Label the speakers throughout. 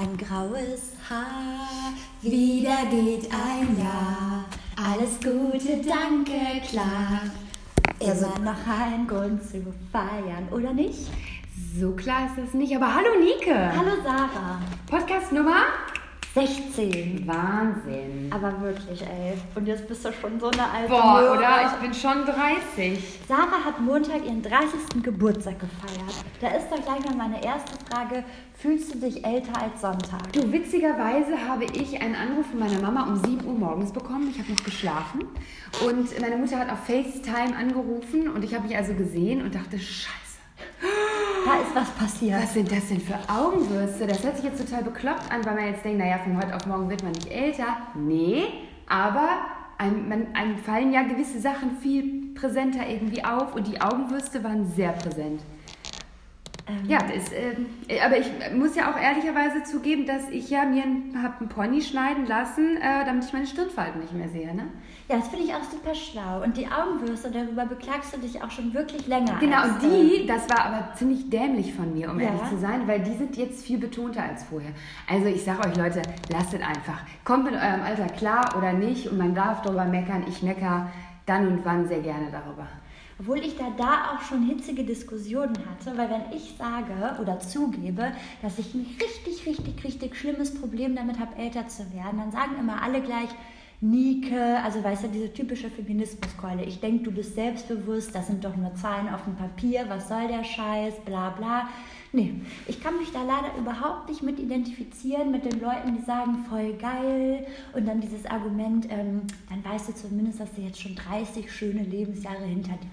Speaker 1: dein graues Haar. Wieder geht ein Jahr. Alles Gute, danke, klar. Immer noch ein Grund zu feiern, oder nicht?
Speaker 2: So klar ist das nicht. Aber hallo Nike.
Speaker 1: Hallo Sarah.
Speaker 2: Podcast Nummer
Speaker 1: 16.
Speaker 2: Wahnsinn.
Speaker 1: Aber wirklich, ey. Und jetzt bist du schon so eine alte
Speaker 2: Boah,
Speaker 1: Möhre.
Speaker 2: oder? Ich bin schon 30.
Speaker 1: Sarah hat Montag ihren 30. Geburtstag gefeiert. Da ist doch gleich mal meine erste Frage. Fühlst du dich älter als Sonntag?
Speaker 2: Du, witzigerweise habe ich einen Anruf von meiner Mama um 7 Uhr morgens bekommen. Ich habe noch geschlafen. Und meine Mutter hat auf FaceTime angerufen und ich habe mich also gesehen und dachte, scheiße.
Speaker 1: Da ist was passiert.
Speaker 2: Was sind das denn für Augenwürste? Das hört sich jetzt total bekloppt an, weil man jetzt denkt, naja, von heute auf morgen wird man nicht älter. Nee, aber einem, man, einem fallen ja gewisse Sachen viel präsenter irgendwie auf und die Augenwürste waren sehr präsent.
Speaker 1: Ähm,
Speaker 2: Ja, das, äh, aber ich muss ja auch ehrlicherweise zugeben, dass ich ja mir habe einen Pony schneiden lassen, äh, damit ich meine Stirnfalten nicht mehr sehe. Ne?
Speaker 1: Ja, das finde ich auch super schlau. Und die Augenwürste, darüber beklagst du dich auch schon wirklich länger.
Speaker 2: Genau,
Speaker 1: als,
Speaker 2: und die, das war aber ziemlich dämlich von mir, um
Speaker 1: Ja.
Speaker 2: ehrlich zu sein, weil die sind jetzt viel betonter als vorher. Also ich sage euch Leute, lasst es einfach. Kommt mit eurem Alter klar oder nicht und man darf darüber meckern. Ich mecker dann und wann sehr gerne darüber.
Speaker 1: Obwohl ich da, da auch schon hitzige Diskussionen hatte, weil wenn ich sage oder zugebe, dass ich ein richtig, richtig, richtig schlimmes Problem damit habe, älter zu werden, dann sagen immer alle gleich, Nike, also weißt du, diese typische Feminismuskeule. Ich denke, du bist selbstbewusst, das sind doch nur Zahlen auf dem Papier, was soll der Scheiß, bla bla. Nee, ich kann mich da leider überhaupt nicht mit identifizieren, mit den Leuten, die sagen, voll geil. Und dann dieses Argument, ähm, dann weißt du zumindest, dass du jetzt schon 30 schöne Lebensjahre hinter dir.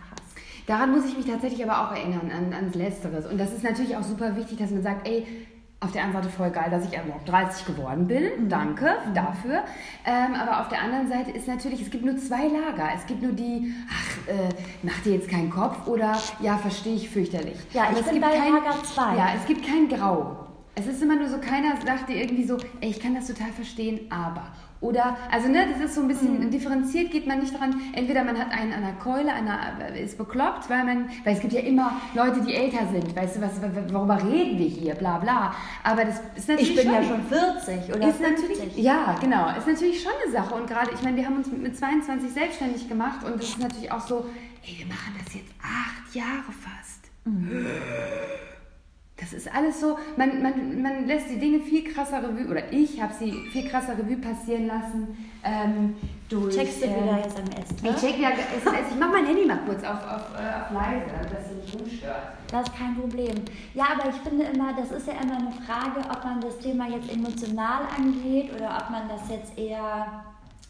Speaker 2: Daran muss ich mich tatsächlich aber auch erinnern, an, ans Letzteres. Und das ist natürlich auch super wichtig, dass man sagt, ey, auf der einen Seite voll geil, dass ich überhaupt 30 geworden bin. Danke dafür. Ähm, aber auf der anderen Seite ist natürlich, es gibt nur zwei Lager. Es gibt nur die, ach, äh, mach dir jetzt keinen Kopf oder ja, verstehe ich fürchterlich.
Speaker 1: Ja,
Speaker 2: Aber
Speaker 1: ich
Speaker 2: es
Speaker 1: bin
Speaker 2: gibt
Speaker 1: bei
Speaker 2: kein,
Speaker 1: Lager zwei.
Speaker 2: Ja, es gibt kein Grau. Es ist immer nur so, keiner sagt dir irgendwie so, ey, ich kann das total verstehen, aber. Oder, also ne, das ist so ein bisschen
Speaker 1: Mhm.
Speaker 2: differenziert, geht man nicht dran. Entweder man hat einen an der Keule, einer ist bekloppt, weil man, weil es gibt ja immer Leute, die älter sind, weißt du, was, worüber reden wir hier, bla bla. Aber das ist natürlich
Speaker 1: Ich bin
Speaker 2: schon,
Speaker 1: ja schon 40 oder
Speaker 2: ist
Speaker 1: 50.
Speaker 2: natürlich, ja, genau, ist natürlich schon eine Sache. Und gerade, ich meine, wir haben uns mit, mit 22 selbstständig gemacht und das ist natürlich auch so, ey, wir machen das jetzt acht Jahre fast. Das ist alles so, man, man, man lässt die Dinge viel krasser Revue, oder ich habe sie viel krasser Revue passieren lassen. Ähm, durch,
Speaker 1: Checkst du
Speaker 2: ähm,
Speaker 1: wieder jetzt am Essen?
Speaker 2: Ich check ja, SMS. ich mach mein Handy mal kurz auf, auf, äh, auf leise, dass es nicht rumstört.
Speaker 1: Das ist kein Problem. Ja, aber ich finde immer, das ist ja immer eine Frage, ob man das Thema jetzt emotional angeht oder ob man das jetzt eher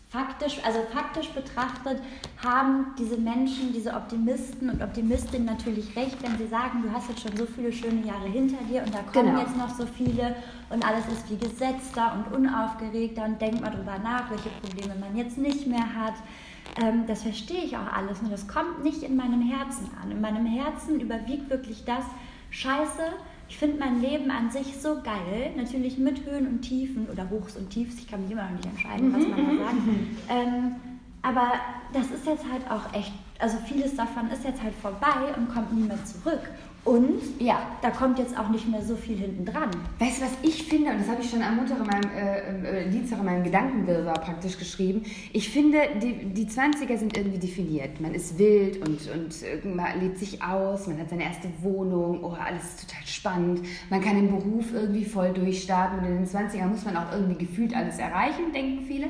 Speaker 1: faktisch, also faktisch betrachtet, haben diese Menschen, diese Optimisten und Optimistinnen natürlich recht, wenn sie sagen, du hast jetzt schon so viele schöne Jahre hinter dir und da kommen
Speaker 2: Genau.
Speaker 1: jetzt noch so viele und alles ist wie gesetzter und unaufgeregter und denkt mal drüber nach, welche Probleme man jetzt nicht mehr hat. Ähm, das verstehe ich auch alles, nur das kommt nicht in meinem Herzen an. In meinem Herzen überwiegt wirklich das, scheiße, ich finde mein Leben an sich so geil, natürlich mit Höhen und Tiefen oder Hochs und Tiefs, ich kann mich immer noch nicht entscheiden, was man da sagt. Ähm, aber das ist jetzt halt auch echt, also vieles davon ist jetzt halt vorbei und kommt nie mehr zurück. Und
Speaker 2: Ja.
Speaker 1: da kommt jetzt auch nicht mehr so viel hinten dran.
Speaker 2: Weißt du, was ich finde, und das habe ich schon am Montag in meinem, äh, äh, Dienstag in meinem Gedankenwirrwarr praktisch geschrieben, ich finde, die, die 20er sind irgendwie definiert. Man ist wild und, und äh, man lebt sich aus, man hat seine erste Wohnung, oh, alles ist total spannend, man kann den Beruf irgendwie voll durchstarten und in den 20ern muss man auch irgendwie gefühlt alles erreichen, denken viele.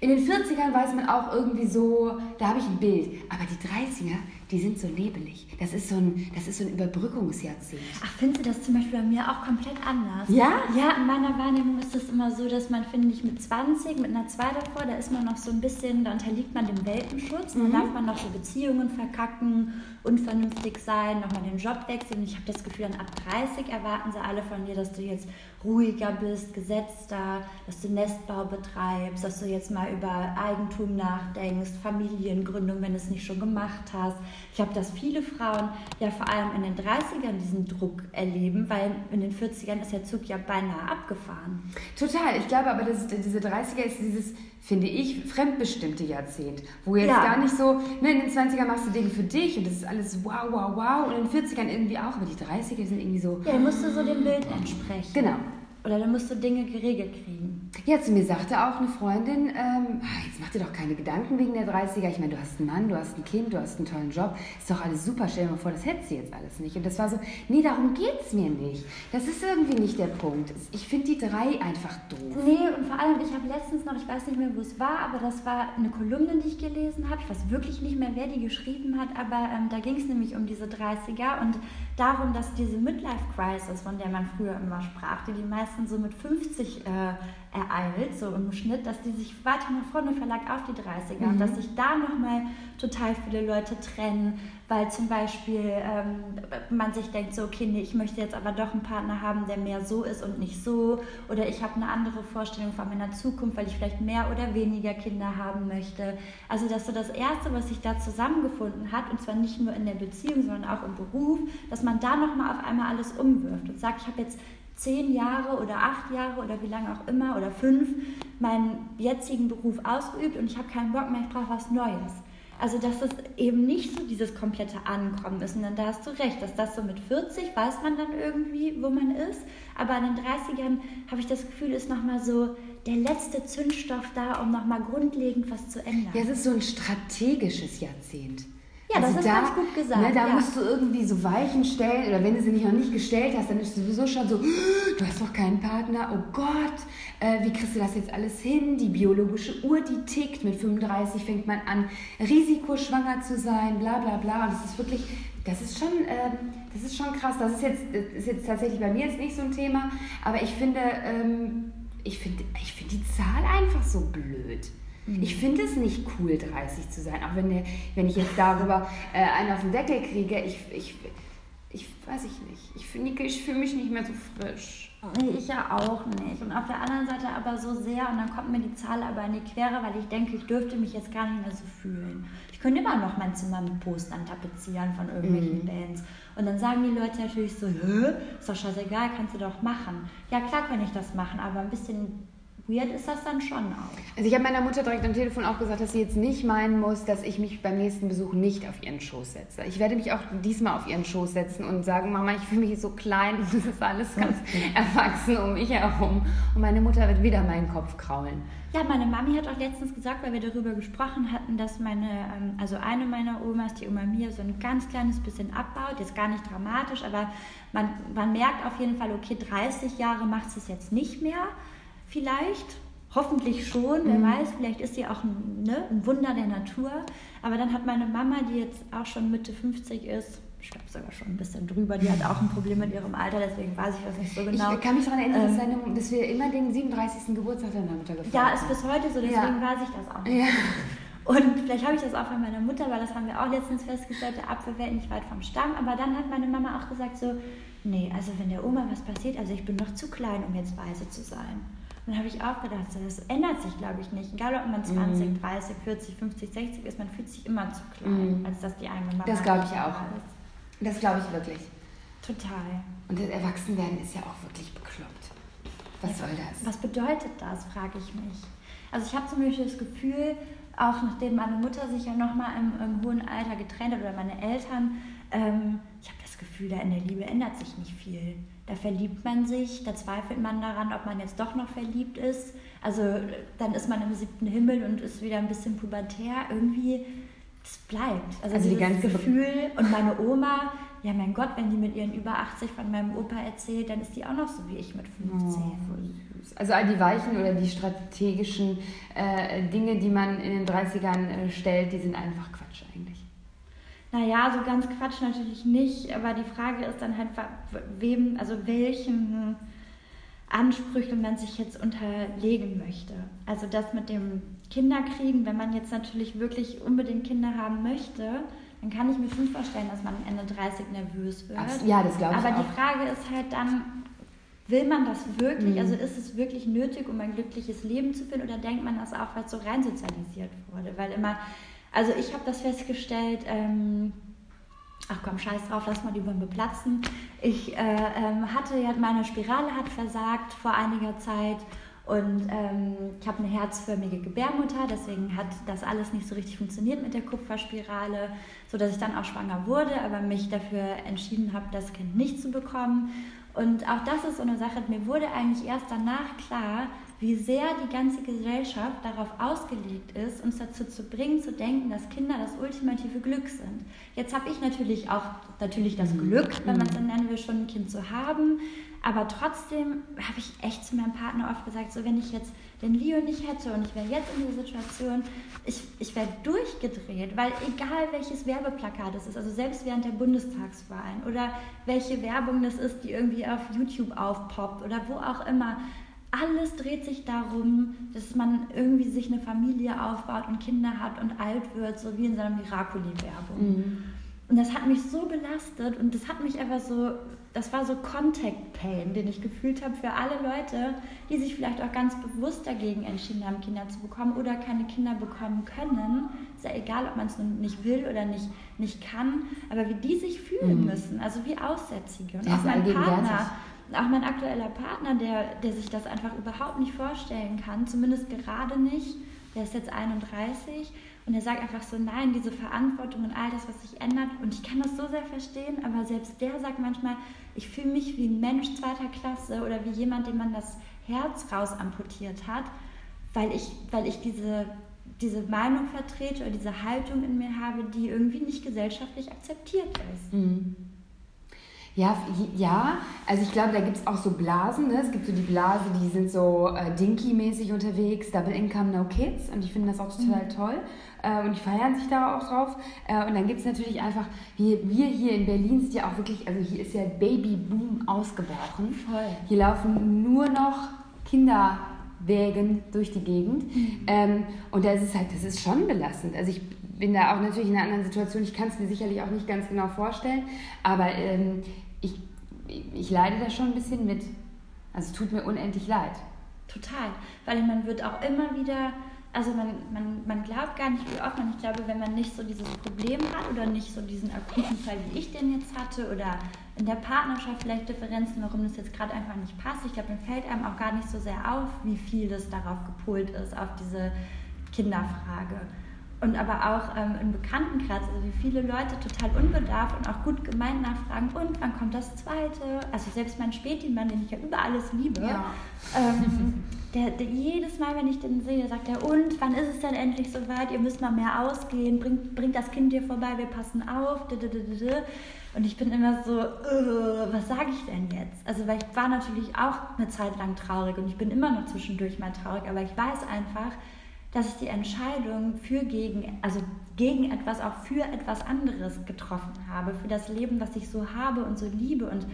Speaker 2: In den 40ern weiß man auch irgendwie so, da habe ich ein Bild. Aber die 30er, die sind so nebelig. Das ist so ein, das ist so ein Überbrückungsjahrzehnt.
Speaker 1: Ach, findest du das zum Beispiel bei mir auch komplett anders?
Speaker 2: Ja?
Speaker 1: Ja, in meiner Wahrnehmung ist es immer so, dass man, finde ich, mit 20, mit einer 2 davor, da ist man noch so ein bisschen, da unterliegt man dem Welpenschutz.
Speaker 2: Mhm.
Speaker 1: Da darf man noch so Beziehungen verkacken, unvernünftig sein, nochmal den Job wechseln. Ich habe das Gefühl, dann ab 30 erwarten sie alle von dir, dass du jetzt ruhiger bist, gesetzter, dass du Nestbau betreibst, dass du jetzt mal über Eigentum nachdenkst, Familiengründung, wenn du es nicht schon gemacht hast. Ich glaube, dass viele Frauen ja vor allem in den 30ern diesen Druck erleben, weil in den 40ern ist der Zug ja beinahe abgefahren.
Speaker 2: Total. Ich glaube aber, dass diese 30er ist dieses, finde ich, fremdbestimmte Jahrzehnt, wo jetzt
Speaker 1: Ja.
Speaker 2: gar nicht so, ne, in den 20ern machst du Dinge für dich und das ist alles wow, wow, wow und in den 40ern irgendwie auch, aber die 30er sind irgendwie so,
Speaker 1: Ja, da musst du so dem Bild entsprechen.
Speaker 2: genau.
Speaker 1: Oder dann musst du Dinge geregelt kriegen.
Speaker 2: Ja, zu mir sagte auch eine Freundin, ähm, ah, jetzt mach dir doch keine Gedanken wegen der 30er. Ich meine, du hast einen Mann, du hast ein Kind, du hast einen tollen Job. Ist doch alles super. Stell dir mal vor, das hättest du jetzt alles nicht. Und das war so, nee, darum geht es mir nicht. Das ist irgendwie nicht der Punkt. Ich finde die drei einfach doof.
Speaker 1: Nee, und vor allem, ich habe letztens noch, ich weiß nicht mehr, wo es war, aber das war eine Kolumne, die ich gelesen habe. Ich weiß wirklich nicht mehr, wer die geschrieben hat, aber ähm, da ging es nämlich um diese 30er und darum, dass diese Midlife-Crisis, von der man früher immer sprach, die die meisten so mit 50 äh, ereilt, so im Schnitt, dass die sich weiter nach vorne verlagert auf die 30er mhm. und dass sich da nochmal total viele Leute trennen, weil zum Beispiel ähm, man sich denkt, so, okay, nee, ich möchte jetzt aber doch einen Partner haben, der mehr so ist und nicht so. Oder ich habe eine andere Vorstellung von meiner Zukunft, weil ich vielleicht mehr oder weniger Kinder haben möchte. Also, dass so das Erste, was sich da zusammengefunden hat, und zwar nicht nur in der Beziehung, sondern auch im Beruf, dass man da nochmal auf einmal alles umwirft und sagt, ich habe jetzt zehn Jahre oder acht Jahre oder wie lange auch immer oder fünf meinen jetzigen Beruf ausgeübt und ich habe keinen Bock mehr, ich brauche was Neues. Also, dass es eben nicht so dieses komplette Ankommen ist. Und dann da hast du recht, dass das so mit 40 weiß man dann irgendwie, wo man ist. Aber in den 30ern habe ich das Gefühl, ist nochmal so der letzte Zündstoff da, um nochmal grundlegend was zu ändern.
Speaker 2: Ja, es ist so ein strategisches Jahrzehnt.
Speaker 1: Ja, also das ist da, ganz gut gesagt.
Speaker 2: Ne, da
Speaker 1: ja.
Speaker 2: musst du irgendwie so Weichen stellen oder wenn du sie nicht noch nicht gestellt hast, dann ist es sowieso schon so, du hast doch keinen Partner, oh Gott, äh, wie kriegst du das jetzt alles hin? Die biologische Uhr, die tickt, mit 35 fängt man an, risikoschwanger zu sein, bla bla bla. Und das ist wirklich, das ist schon, äh, das ist schon krass. Das ist jetzt, das ist jetzt tatsächlich bei mir jetzt nicht so ein Thema, aber ich finde, ähm, ich finde ich find die Zahl einfach so blöd. Mhm. Ich finde es nicht cool, 30 zu sein, auch wenn, der, wenn ich jetzt darüber äh, einen auf den Deckel kriege. Ich, ich, ich weiß ich nicht. Ich, find, ich fühle mich nicht mehr so frisch.
Speaker 1: Ich ja auch nicht. Und auf der anderen Seite aber so sehr, und dann kommt mir die Zahl aber in die Quere, weil ich denke, ich dürfte mich jetzt gar nicht mehr so fühlen. Ich könnte immer noch mein Zimmer mit Postern tapezieren von irgendwelchen mhm. Bands. Und dann sagen die Leute natürlich so, Hä? ist doch scheißegal, kannst du doch machen. Ja, klar kann ich das machen, aber ein bisschen weird ist das dann schon auch.
Speaker 2: Also ich habe meiner Mutter direkt am Telefon auch gesagt, dass sie jetzt nicht meinen muss, dass ich mich beim nächsten Besuch nicht auf ihren Schoß setze. Ich werde mich auch diesmal auf ihren Schoß setzen und sagen, Mama, ich fühle mich so klein und das ist alles ganz erwachsen um mich herum. Und meine Mutter wird wieder meinen Kopf kraulen.
Speaker 1: Ja, meine Mami hat auch letztens gesagt, weil wir darüber gesprochen hatten, dass meine, ähm, also eine meiner Omas, die Oma Mia, so ein ganz kleines bisschen abbaut. Jetzt gar nicht dramatisch, aber man, man merkt auf jeden Fall, okay, 30 Jahre macht es jetzt nicht mehr vielleicht. Hoffentlich schon, wer mhm. weiß, vielleicht ist sie auch ein, ne, ein Wunder der Natur. Aber dann hat meine Mama, die jetzt auch schon Mitte 50 ist, ich glaube sogar schon ein bisschen drüber, die hat auch ein Problem mit ihrem Alter, deswegen weiß ich das nicht so genau.
Speaker 2: Ich kann mich daran erinnern, ähm, dass, seine, dass, wir immer den 37. Geburtstag deiner Mutter gefeiert
Speaker 1: haben. Ja, ist bis heute so, deswegen ja. weiß ich das auch nicht. Ja. Und vielleicht habe ich das auch von meiner Mutter, weil das haben wir auch letztens festgestellt, der Apfel wäre nicht weit vom Stamm. Aber dann hat meine Mama auch gesagt so, nee, also wenn der Oma was passiert, also ich bin noch zu klein, um jetzt weise zu sein dann habe ich auch gedacht, das ändert sich, glaube ich, nicht. Egal, ob man 20, mm. 30, 40, 50, 60 ist, man fühlt sich immer zu klein, mm. als dass die eigene Mama
Speaker 2: Das glaube ich auch. Ist. Das glaube ich wirklich.
Speaker 1: Total.
Speaker 2: Und das Erwachsenwerden ist ja auch wirklich bekloppt. Was ja, soll das?
Speaker 1: Was bedeutet das, frage ich mich. Also ich habe zum Beispiel das Gefühl, auch nachdem meine Mutter sich ja nochmal im, im hohen Alter getrennt hat oder meine Eltern, ähm, ich habe das Gefühl, da in der Liebe ändert sich nicht viel. Da verliebt man sich, da zweifelt man daran, ob man jetzt doch noch verliebt ist. Also dann ist man im siebten Himmel und ist wieder ein bisschen pubertär. Irgendwie, das bleibt. Also, also die ganze Gefühl. Und meine Oma, ja mein Gott, wenn die mit ihren über 80 von meinem Opa erzählt, dann ist die auch noch so wie ich mit 15. Oh,
Speaker 2: also all die weichen oder die strategischen äh, Dinge, die man in den 30ern äh, stellt, die sind einfach Quatsch eigentlich.
Speaker 1: Naja, so ganz Quatsch natürlich nicht, aber die Frage ist dann halt, wem, also welchen Ansprüchen man sich jetzt unterlegen möchte. Also das mit dem Kinderkriegen, wenn man jetzt natürlich wirklich unbedingt Kinder haben möchte, dann kann ich mir schon vorstellen, dass man Ende 30 nervös wird.
Speaker 2: Ja, das glaube ich
Speaker 1: Aber
Speaker 2: auch.
Speaker 1: die Frage ist halt dann, will man das wirklich? Mhm. Also ist es wirklich nötig, um ein glückliches Leben zu führen oder denkt man das auch, weil es so rein sozialisiert wurde? Weil immer also ich habe das festgestellt, ähm, ach komm, scheiß drauf, lass mal die Bombe platzen. Ich äh, ähm, hatte ja, meine Spirale hat versagt vor einiger Zeit und ähm, ich habe eine herzförmige Gebärmutter, deswegen hat das alles nicht so richtig funktioniert mit der Kupferspirale, sodass ich dann auch schwanger wurde, aber mich dafür entschieden habe, das Kind nicht zu bekommen. Und auch das ist so eine Sache, mir wurde eigentlich erst danach klar, wie sehr die ganze Gesellschaft darauf ausgelegt ist, uns dazu zu bringen, zu denken, dass Kinder das ultimative Glück sind. Jetzt habe ich natürlich auch natürlich das mhm. Glück, wenn man es so nennen will, schon ein Kind zu haben. Aber trotzdem habe ich echt zu meinem Partner oft gesagt, so wenn ich jetzt den Leo nicht hätte und ich wäre jetzt in dieser Situation, ich, ich wäre durchgedreht, weil egal welches Werbeplakat es ist, also selbst während der Bundestagswahlen oder welche Werbung das ist, die irgendwie auf YouTube aufpoppt oder wo auch immer, alles dreht sich darum, dass man irgendwie sich eine Familie aufbaut und Kinder hat und alt wird, so wie in seiner Miracoli-Werbung. Mhm. Und das hat mich so belastet und das hat mich einfach so, das war so Contact Pain, den ich gefühlt habe für alle Leute, die sich vielleicht auch ganz bewusst dagegen entschieden haben, Kinder zu bekommen oder keine Kinder bekommen können. Ist ja egal, ob man es nicht will oder nicht, nicht kann, aber wie die sich fühlen mhm. müssen, also wie Aussätzige. Und auch mein Partner auch mein aktueller Partner, der, der sich das einfach überhaupt nicht vorstellen kann, zumindest gerade nicht, der ist jetzt 31 und er sagt einfach so, nein, diese Verantwortung und all das, was sich ändert. Und ich kann das so sehr verstehen, aber selbst der sagt manchmal, ich fühle mich wie ein Mensch zweiter Klasse oder wie jemand, dem man das Herz raus amputiert hat, weil ich, weil ich diese, diese Meinung vertrete oder diese Haltung in mir habe, die irgendwie nicht gesellschaftlich akzeptiert ist. Mhm.
Speaker 2: Ja, ja, also ich glaube, da gibt es auch so Blasen. Ne? Es gibt so die Blase, die sind so äh, Dinky-mäßig unterwegs, Double Income, No Kids. Und ich finde das auch total mhm. toll. Äh, und die feiern sich da auch drauf. Äh, und dann gibt es natürlich einfach, wir, wir hier in Berlin sind ja auch wirklich, also hier ist ja Babyboom ausgebrochen. Voll. Hier laufen nur noch Kinderwägen durch die Gegend. Mhm. Ähm, und da ist es halt, das ist schon belastend. Also ich bin da auch natürlich in einer anderen Situation. Ich kann es mir sicherlich auch nicht ganz genau vorstellen. Aber ähm, ich, ich leide da schon ein bisschen mit. Also es tut mir unendlich leid.
Speaker 1: Total, weil man wird auch immer wieder, also man, man, man glaubt gar nicht, wie oft man, ich glaube, wenn man nicht so dieses Problem hat oder nicht so diesen akuten Fall, wie ich den jetzt hatte oder in der Partnerschaft vielleicht Differenzen, warum das jetzt gerade einfach nicht passt. Ich glaube, dann fällt einem auch gar nicht so sehr auf, wie viel das darauf gepolt ist, auf diese Kinderfrage und aber auch ähm, im Bekanntenkreis, also wie viele Leute total unbedarft und auch gut gemeint nachfragen, und wann kommt das zweite? Also selbst mein Spätimann, den ich ja über alles liebe, ja. ähm, der, der, jedes Mal, wenn ich den sehe, sagt er, und wann ist es denn endlich soweit? Ihr müsst mal mehr ausgehen, bringt, bringt das Kind hier vorbei, wir passen auf. Und ich bin immer so, uh, was sage ich denn jetzt? Also weil ich war natürlich auch eine Zeit lang traurig und ich bin immer noch zwischendurch mal traurig, aber ich weiß einfach, dass ich die Entscheidung für gegen, also gegen etwas, auch für etwas anderes getroffen habe, für das Leben, was ich so habe und so liebe. Und,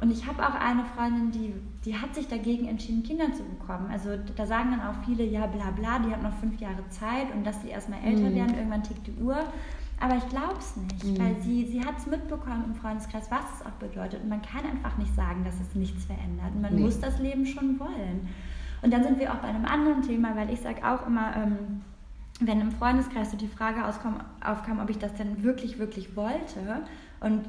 Speaker 1: und ich habe auch eine Freundin, die, die hat sich dagegen entschieden, Kinder zu bekommen. Also da sagen dann auch viele, ja, bla bla, die hat noch fünf Jahre Zeit und dass sie erstmal älter mhm. werden, irgendwann tickt die Uhr. Aber ich glaube es nicht, mhm. weil sie, sie hat es mitbekommen im Freundeskreis, was es auch bedeutet. Und man kann einfach nicht sagen, dass es nichts verändert. Und man nee. muss das Leben schon wollen. Und dann sind wir auch bei einem anderen Thema, weil ich sage auch immer, ähm, wenn im Freundeskreis so die Frage aufkam, ob ich das denn wirklich, wirklich wollte und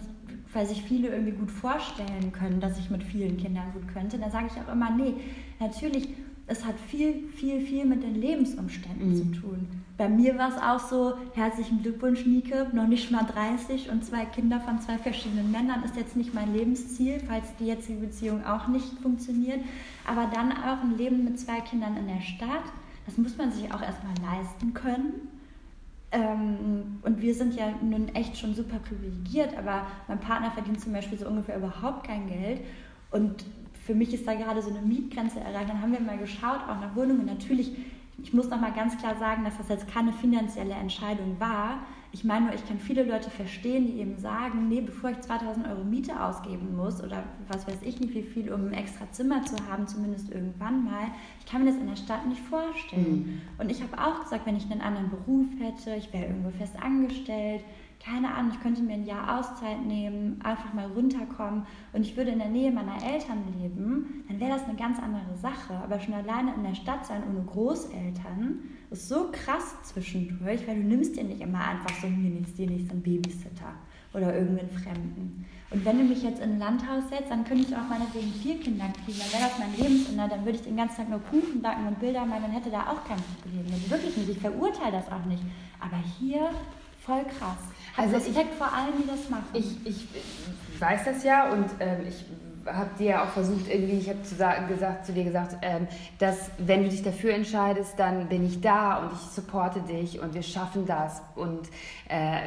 Speaker 1: weil sich viele irgendwie gut vorstellen können, dass ich mit vielen Kindern gut könnte, dann sage ich auch immer, nee, natürlich es hat viel, viel, viel mit den Lebensumständen mhm. zu tun. Bei mir war es auch so, herzlichen Glückwunsch, Nike, noch nicht mal 30 und zwei Kinder von zwei verschiedenen Männern ist jetzt nicht mein Lebensziel, falls die jetzige Beziehung auch nicht funktioniert. Aber dann auch ein Leben mit zwei Kindern in der Stadt, das muss man sich auch erstmal leisten können. Ähm, und wir sind ja nun echt schon super privilegiert, aber mein Partner verdient zum Beispiel so ungefähr überhaupt kein Geld. Und für mich ist da gerade so eine Mietgrenze erreicht. Dann haben wir mal geschaut, auch nach Wohnungen. Natürlich, ich muss noch mal ganz klar sagen, dass das jetzt keine finanzielle Entscheidung war. Ich meine nur, ich kann viele Leute verstehen, die eben sagen, nee, bevor ich 2000 Euro Miete ausgeben muss oder was weiß ich nicht wie viel, um ein extra Zimmer zu haben, zumindest irgendwann mal, ich kann mir das in der Stadt nicht vorstellen. Mhm. Und ich habe auch gesagt, wenn ich einen anderen Beruf hätte, ich wäre irgendwo fest angestellt, keine Ahnung, ich könnte mir ein Jahr Auszeit nehmen, einfach mal runterkommen und ich würde in der Nähe meiner Eltern leben, dann wäre das eine ganz andere Sache. Aber schon alleine in der Stadt sein ohne Großeltern ist so krass zwischendurch, weil du nimmst dir nicht immer einfach so, mir nichts, dir nichts, einen Babysitter oder irgendeinen Fremden. Und wenn du mich jetzt in ein Landhaus setzt, dann könnte ich auch meinetwegen vier Kinder kriegen. Dann wäre das mein Lebensinhalt, dann würde ich den ganzen Tag nur Kuchen backen und Bilder malen, dann hätte da auch kein Problem. Also wirklich nicht, ich verurteile das auch nicht. Aber hier voll krass. Also Respekt ich, vor allen, die das machen.
Speaker 2: Ich, ich weiß das ja und ähm, ich habe dir ja auch versucht, irgendwie, ich habe zu, gesagt, zu dir gesagt, ähm, dass wenn du dich dafür entscheidest, dann bin ich da und ich supporte dich und wir schaffen das. Und äh,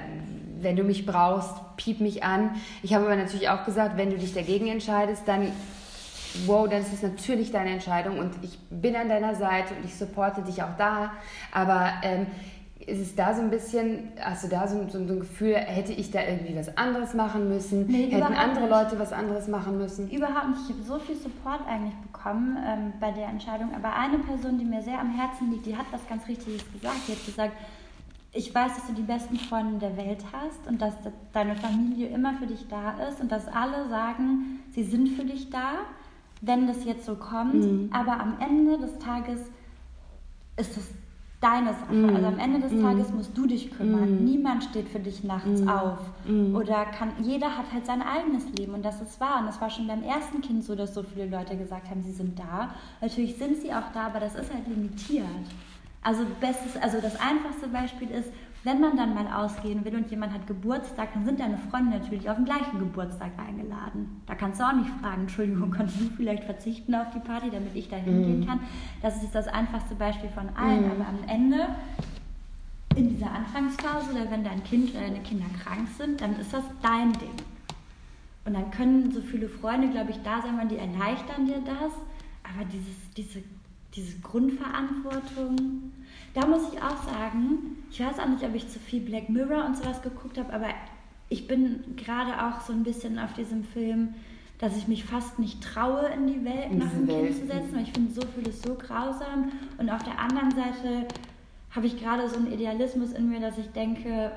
Speaker 2: wenn du mich brauchst, piep mich an. Ich habe aber natürlich auch gesagt, wenn du dich dagegen entscheidest, dann wow, dann ist es natürlich deine Entscheidung und ich bin an deiner Seite und ich supporte dich auch da. Aber ähm, ist es da so ein bisschen, hast du da so, so, so, ein Gefühl, hätte ich da irgendwie was anderes machen müssen? Nee, Hätten andere nicht. Leute was anderes machen müssen?
Speaker 1: Überhaupt nicht. Ich habe so viel Support eigentlich bekommen ähm, bei der Entscheidung. Aber eine Person, die mir sehr am Herzen liegt, die hat was ganz Richtiges gesagt. Die hat gesagt, ich weiß, dass du die besten Freunde der Welt hast und dass deine Familie immer für dich da ist und dass alle sagen, sie sind für dich da wenn das jetzt so kommt. Mhm. Aber am Ende des Tages ist es deine Sache. Mhm. Also am Ende des mhm. Tages musst du dich kümmern. Mhm. Niemand steht für dich nachts mhm. auf. Mhm. Oder kann, jeder hat halt sein eigenes Leben und das ist wahr. Und das war schon beim ersten Kind so, dass so viele Leute gesagt haben, sie sind da. Natürlich sind sie auch da, aber das ist halt limitiert. Also, bestes, also das einfachste Beispiel ist, wenn man dann mal ausgehen will und jemand hat Geburtstag, dann sind deine Freunde natürlich auf den gleichen Geburtstag eingeladen. Da kannst du auch nicht fragen, Entschuldigung, kannst du vielleicht verzichten auf die Party, damit ich da hingehen mm. kann. Das ist das einfachste Beispiel von allen. Mm. Aber am Ende, in dieser Anfangsphase, oder wenn dein Kind oder deine Kinder krank sind, dann ist das dein Ding. Und dann können so viele Freunde, glaube ich, da sein, die erleichtern dir das. Aber dieses, diese, diese Grundverantwortung, da muss ich auch sagen, ich weiß auch nicht, ob ich zu viel Black Mirror und sowas geguckt habe, aber ich bin gerade auch so ein bisschen auf diesem Film, dass ich mich fast nicht traue, in die Welt nach dem Kind zu setzen, weil ich finde so vieles so grausam. Und auf der anderen Seite habe ich gerade so einen Idealismus in mir, dass ich denke,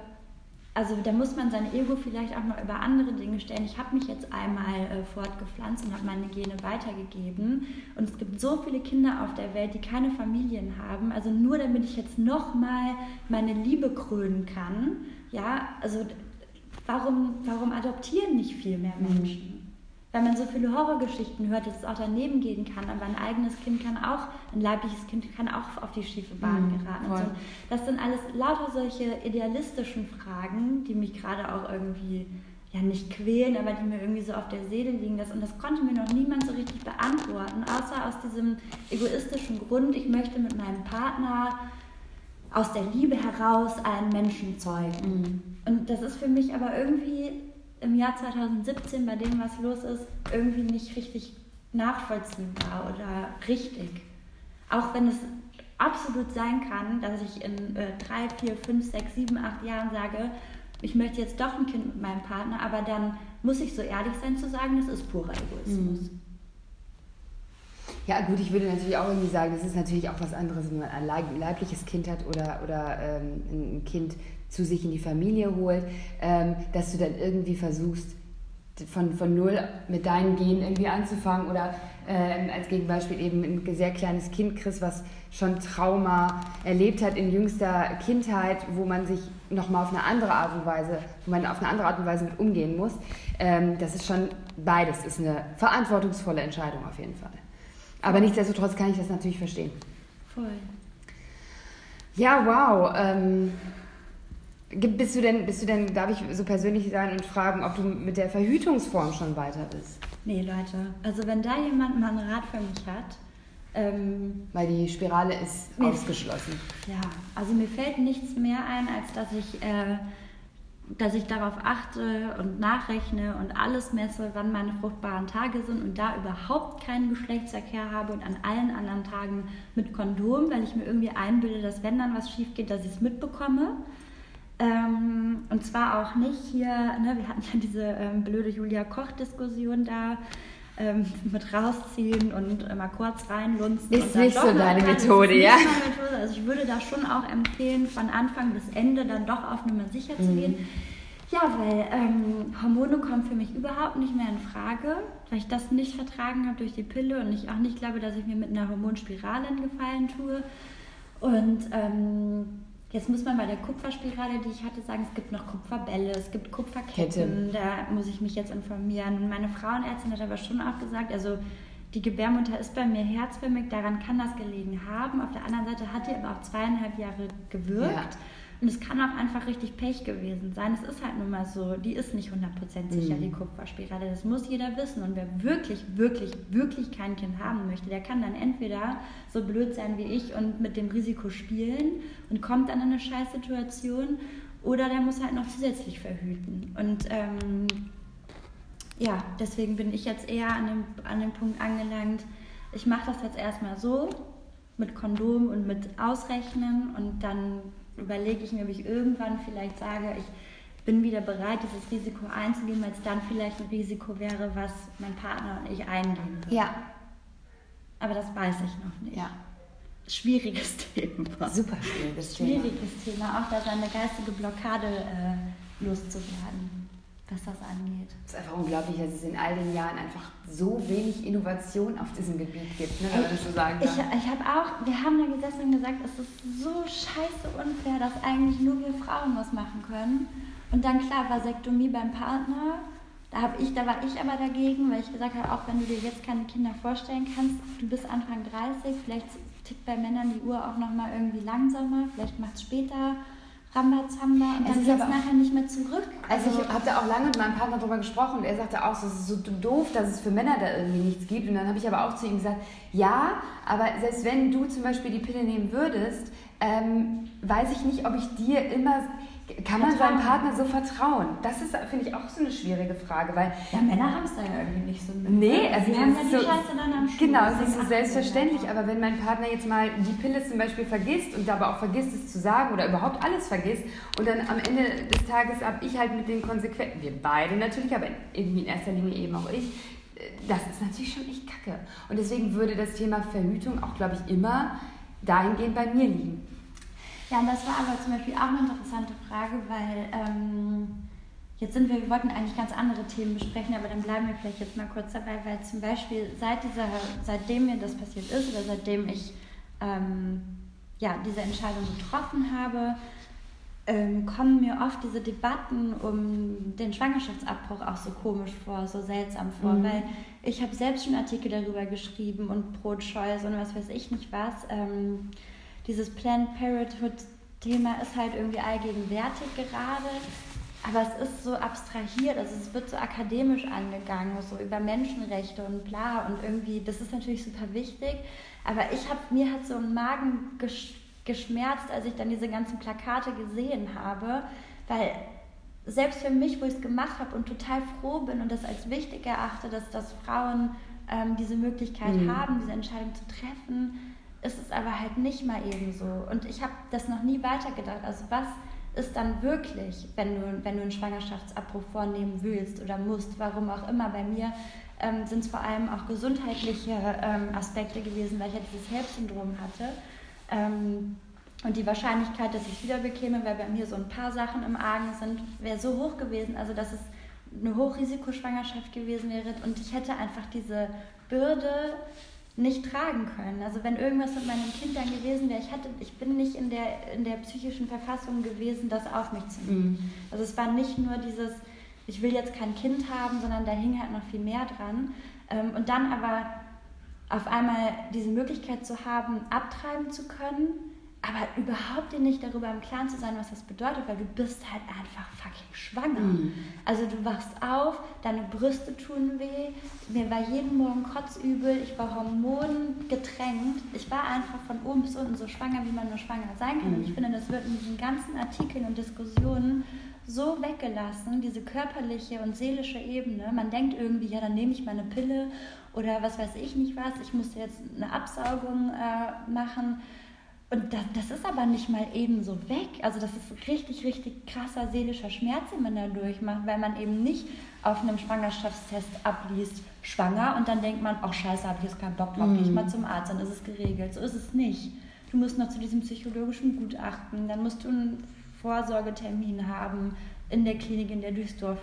Speaker 1: also da muss man sein Ego vielleicht auch noch über andere Dinge stellen. Ich habe mich jetzt einmal äh, fortgepflanzt und habe meine Gene weitergegeben. Und es gibt so viele Kinder auf der Welt, die keine Familien haben. Also nur damit ich jetzt nochmal meine Liebe krönen kann. Ja, also warum, warum adoptieren nicht viel mehr Menschen? Weil man so viele Horrorgeschichten hört, dass es auch daneben gehen kann. Aber ein eigenes Kind kann auch, ein leibliches Kind kann auch auf die schiefe Bahn mhm, geraten. So. Das sind alles lauter solche idealistischen Fragen, die mich gerade auch irgendwie ja nicht quälen, aber die mir irgendwie so auf der Seele liegen. Das, und das konnte mir noch niemand so richtig beantworten, außer aus diesem egoistischen Grund, ich möchte mit meinem Partner aus der Liebe heraus einen Menschen zeugen. Mhm. Und das ist für mich aber irgendwie im Jahr 2017 bei dem, was los ist, irgendwie nicht richtig nachvollziehbar oder richtig. Auch wenn es absolut sein kann, dass ich in äh, drei, vier, fünf, sechs, sieben, acht Jahren sage, ich möchte jetzt doch ein Kind mit meinem Partner, aber dann muss ich so ehrlich sein zu sagen, das ist purer Egoismus. Mhm.
Speaker 2: Ja, gut, ich würde natürlich auch irgendwie sagen, das ist natürlich auch was anderes, wenn man ein leibliches Kind hat oder, oder ähm, ein Kind zu sich in die Familie holt, ähm, dass du dann irgendwie versuchst, von, von null mit deinen Genen irgendwie anzufangen oder äh, als Gegenbeispiel eben ein sehr kleines Kind kriegst, was schon Trauma erlebt hat in jüngster Kindheit, wo man sich nochmal auf eine andere Art und Weise, wo man auf eine andere Art und Weise mit umgehen muss. Ähm, das ist schon beides, ist eine verantwortungsvolle Entscheidung auf jeden Fall. Aber nichtsdestotrotz kann ich das natürlich verstehen.
Speaker 1: Voll.
Speaker 2: Ja, wow. Ähm, bist du denn, bist du denn, darf ich so persönlich sein und fragen, ob du mit der Verhütungsform schon weiter bist?
Speaker 1: Nee, Leute. Also wenn da jemand mal einen Rat für mich hat. Ähm,
Speaker 2: Weil die Spirale ist ausgeschlossen.
Speaker 1: Ja, also mir fällt nichts mehr ein, als dass ich, äh, dass ich darauf achte und nachrechne und alles messe, wann meine fruchtbaren Tage sind und da überhaupt keinen Geschlechtsverkehr habe und an allen anderen Tagen mit Kondom, weil ich mir irgendwie einbilde, dass wenn dann was schief geht, dass ich es mitbekomme. Ähm, und zwar auch nicht hier, ne, wir hatten ja diese ähm, blöde Julia Koch-Diskussion da ähm, mit rausziehen und mal kurz reinlunzen.
Speaker 2: Ist nicht so deine Methode, ja?
Speaker 1: Methode. Also ich würde da schon auch empfehlen, von Anfang bis Ende dann doch auf Nummer sicher mhm. zu gehen. Ja, weil ähm, Hormone kommen für mich überhaupt nicht mehr in Frage, weil ich das nicht vertragen habe durch die Pille und ich auch nicht glaube, dass ich mir mit einer Hormonspirale einen Gefallen tue. Und ähm, Jetzt muss man bei der Kupferspirale, die ich hatte, sagen, es gibt noch Kupferbälle, es gibt Kupferketten, Kette. da muss ich mich jetzt informieren. Meine Frauenärztin hat aber schon auch gesagt, also die Gebärmutter ist bei mir herzförmig, daran kann das gelegen haben. Auf der anderen Seite hat die aber auch zweieinhalb Jahre gewirkt. Ja. Und es kann auch einfach richtig Pech gewesen sein. Es ist halt nun mal so, die ist nicht 100% sicher, mhm. die Kupferspirale. Das muss jeder wissen. Und wer wirklich, wirklich, wirklich kein Kind haben möchte, der kann dann entweder so blöd sein wie ich und mit dem Risiko spielen und kommt dann in eine Scheißsituation oder der muss halt noch zusätzlich verhüten. Und ähm, ja, deswegen bin ich jetzt eher an dem, an dem Punkt angelangt, ich mache das jetzt erstmal so mit Kondom und mit Ausrechnen und dann überlege ich mir, ob ich irgendwann vielleicht sage, ich bin wieder bereit, dieses Risiko einzugehen, weil es dann vielleicht ein Risiko wäre, was mein Partner und ich eingehen würden.
Speaker 2: Ja.
Speaker 1: Aber das weiß ich noch nicht. Ja. Schwieriges Thema.
Speaker 2: Super schwieriges
Speaker 1: Thema. Schwieriges Thema, auch da seine geistige Blockade äh, loszuwerden was das angeht.
Speaker 2: Es ist einfach unglaublich, dass es in all den Jahren einfach so wenig Innovation auf diesem Gebiet gibt, ne, wenn man das so sagen
Speaker 1: kann. Ich, ich habe auch, wir haben da gesessen und gesagt, es ist so scheiße unfair, dass eigentlich nur wir Frauen was machen können. Und dann klar, Vasektomie beim Partner, da, hab ich, da war ich aber dagegen, weil ich gesagt habe, auch wenn du dir jetzt keine Kinder vorstellen kannst, du bist Anfang 30, vielleicht tickt bei Männern die Uhr auch nochmal irgendwie langsamer, vielleicht macht es später Rambazamba und dann geht es nachher nicht mehr zurück.
Speaker 2: Also, also ich habe da auch lange mit meinem Partner darüber gesprochen und er sagte auch, es ist so doof, dass es für Männer da irgendwie nichts gibt. Und dann habe ich aber auch zu ihm gesagt, ja, aber selbst wenn du zum Beispiel die Pille nehmen würdest, ähm, weiß ich nicht, ob ich dir immer kann man seinem Partner so vertrauen? Das ist, finde ich, auch so eine schwierige Frage, weil...
Speaker 1: Ja, Männer haben es da ja irgendwie nicht so.
Speaker 2: Nee, also sie haben ja die so, Scheiße dann am Schuh. Genau, es ist so selbstverständlich, aber wenn mein Partner jetzt mal die Pille zum Beispiel vergisst und aber auch vergisst es zu sagen oder überhaupt alles vergisst und dann am Ende des Tages habe ich halt mit den Konsequenzen, wir beide natürlich, aber irgendwie in erster Linie eben auch ich, das ist natürlich schon echt kacke. Und deswegen würde das Thema Verhütung auch, glaube ich, immer dahingehend bei mir liegen.
Speaker 1: Ja, und das war aber zum Beispiel auch eine interessante Frage, weil ähm, jetzt sind wir, wir wollten eigentlich ganz andere Themen besprechen, aber dann bleiben wir vielleicht jetzt mal kurz dabei, weil zum Beispiel seit dieser, seitdem mir das passiert ist oder seitdem ich ähm, ja, diese Entscheidung getroffen habe, ähm, kommen mir oft diese Debatten um den Schwangerschaftsabbruch auch so komisch vor, so seltsam vor, mhm. weil ich habe selbst schon Artikel darüber geschrieben und Pro-Choice und was weiß ich nicht was. Ähm, dieses Planned Parenthood-Thema ist halt irgendwie allgegenwärtig gerade, aber es ist so abstrahiert, also es wird so akademisch angegangen, so über Menschenrechte und bla und irgendwie, das ist natürlich super wichtig, aber ich habe, mir hat so ein Magen gesch geschmerzt, als ich dann diese ganzen Plakate gesehen habe, weil selbst für mich, wo ich es gemacht habe und total froh bin und das als wichtig erachte, dass, dass Frauen ähm, diese Möglichkeit mhm. haben, diese Entscheidung zu treffen, ist es aber halt nicht mal eben so. Und ich habe das noch nie weitergedacht. Also was ist dann wirklich, wenn du, wenn du einen Schwangerschaftsabbruch vornehmen willst oder musst, warum auch immer. Bei mir ähm, sind es vor allem auch gesundheitliche ähm, Aspekte gewesen, weil ich ja dieses HELP-Syndrom hatte. Ähm, und die Wahrscheinlichkeit, dass ich wieder bekäme, weil bei mir so ein paar Sachen im Argen sind, wäre so hoch gewesen, also dass es eine Hochrisikoschwangerschaft gewesen wäre. Und ich hätte einfach diese Bürde nicht tragen können. Also wenn irgendwas mit meinem Kind dann gewesen wäre, ich hatte, ich bin nicht in der, in der psychischen Verfassung gewesen, das auf mich zu nehmen. Mhm. Also es war nicht nur dieses, ich will jetzt kein Kind haben, sondern da hing halt noch viel mehr dran. Ähm, und dann aber auf einmal diese Möglichkeit zu haben, abtreiben zu können, aber überhaupt dir nicht darüber im Klaren zu sein, was das bedeutet, weil du bist halt einfach fucking schwanger. Mhm. Also du wachst auf, deine Brüste tun weh, mir war jeden Morgen kotzübel, ich war hormongetränkt, ich war einfach von oben bis unten so schwanger, wie man nur schwanger sein kann. Mhm. Und ich finde, das wird in diesen ganzen Artikeln und Diskussionen so weggelassen, diese körperliche und seelische Ebene. Man denkt irgendwie, ja, dann nehme ich meine Pille oder was weiß ich nicht was, ich muss jetzt eine Absaugung äh, machen und das, das, ist aber nicht mal eben so weg. Also das ist richtig, richtig krasser seelischer Schmerz, den man da durchmacht, weil man eben nicht auf einem Schwangerschaftstest abliest, schwanger und dann denkt man, ach scheiße, habe ich jetzt keinen Bock drauf, gehe ich mal mhm. zum Arzt, dann ist es geregelt. So ist es nicht. Du musst noch zu diesem psychologischen Gutachten, dann musst du einen Vorsorgetermin haben, in der Klinik, in der du es durch,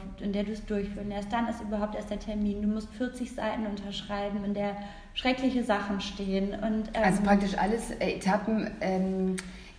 Speaker 1: durchführen lässt. Dann ist überhaupt erst der Termin. Du musst 40 Seiten unterschreiben, in der schreckliche Sachen stehen. Und,
Speaker 2: ähm, also praktisch alles äh, Etappen, ähm,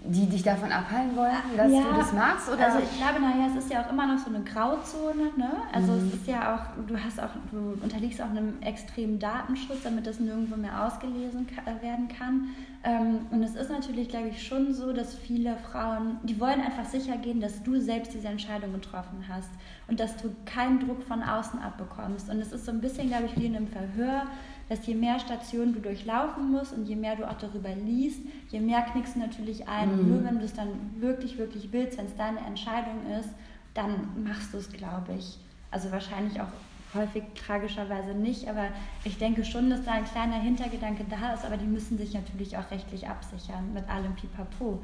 Speaker 2: die dich davon abhalten wollen, dass ja, du das magst? Oder?
Speaker 1: Also ich glaube, naja, es ist ja auch immer noch so eine Grauzone. Ne? Also mhm. es ist ja auch, du hast auch, du unterliegst auch einem extremen Datenschutz, damit das nirgendwo mehr ausgelesen werden kann. Ähm, und es ist natürlich, glaube ich, schon so, dass viele Frauen, die wollen einfach sicher gehen, dass du selbst diese Entscheidung getroffen hast und dass du keinen Druck von außen abbekommst. Und es ist so ein bisschen, glaube ich, wie in einem Verhör dass je mehr Stationen du durchlaufen musst und je mehr du auch darüber liest, je mehr knickst du natürlich ein. Mhm. Und nur wenn du es dann wirklich, wirklich willst, wenn es deine Entscheidung ist, dann machst du es, glaube ich. Also wahrscheinlich auch häufig tragischerweise nicht, aber ich denke schon, dass da ein kleiner Hintergedanke da ist, aber die müssen sich natürlich auch rechtlich absichern mit allem Pipapo.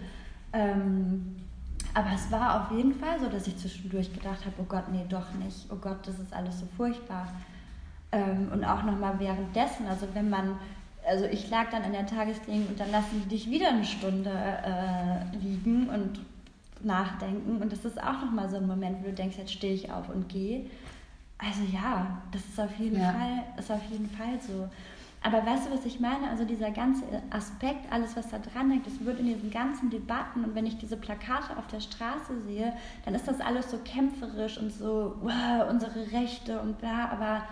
Speaker 1: Ähm, aber es war auf jeden Fall so, dass ich zwischendurch gedacht habe, oh Gott, nee, doch nicht. Oh Gott, das ist alles so furchtbar. Ähm, und auch nochmal währenddessen, also wenn man, also ich lag dann in der Tagesklinik und dann lassen die dich wieder eine Stunde äh, liegen und nachdenken. Und das ist auch nochmal so ein Moment, wo du denkst, jetzt stehe ich auf und gehe. Also ja, das ist auf jeden ja. Fall, ist auf jeden Fall so. Aber weißt du, was ich meine? Also dieser ganze Aspekt, alles, was da dran hängt, das wird in diesen ganzen Debatten und wenn ich diese Plakate auf der Straße sehe, dann ist das alles so kämpferisch und so, wow, unsere Rechte und bla, aber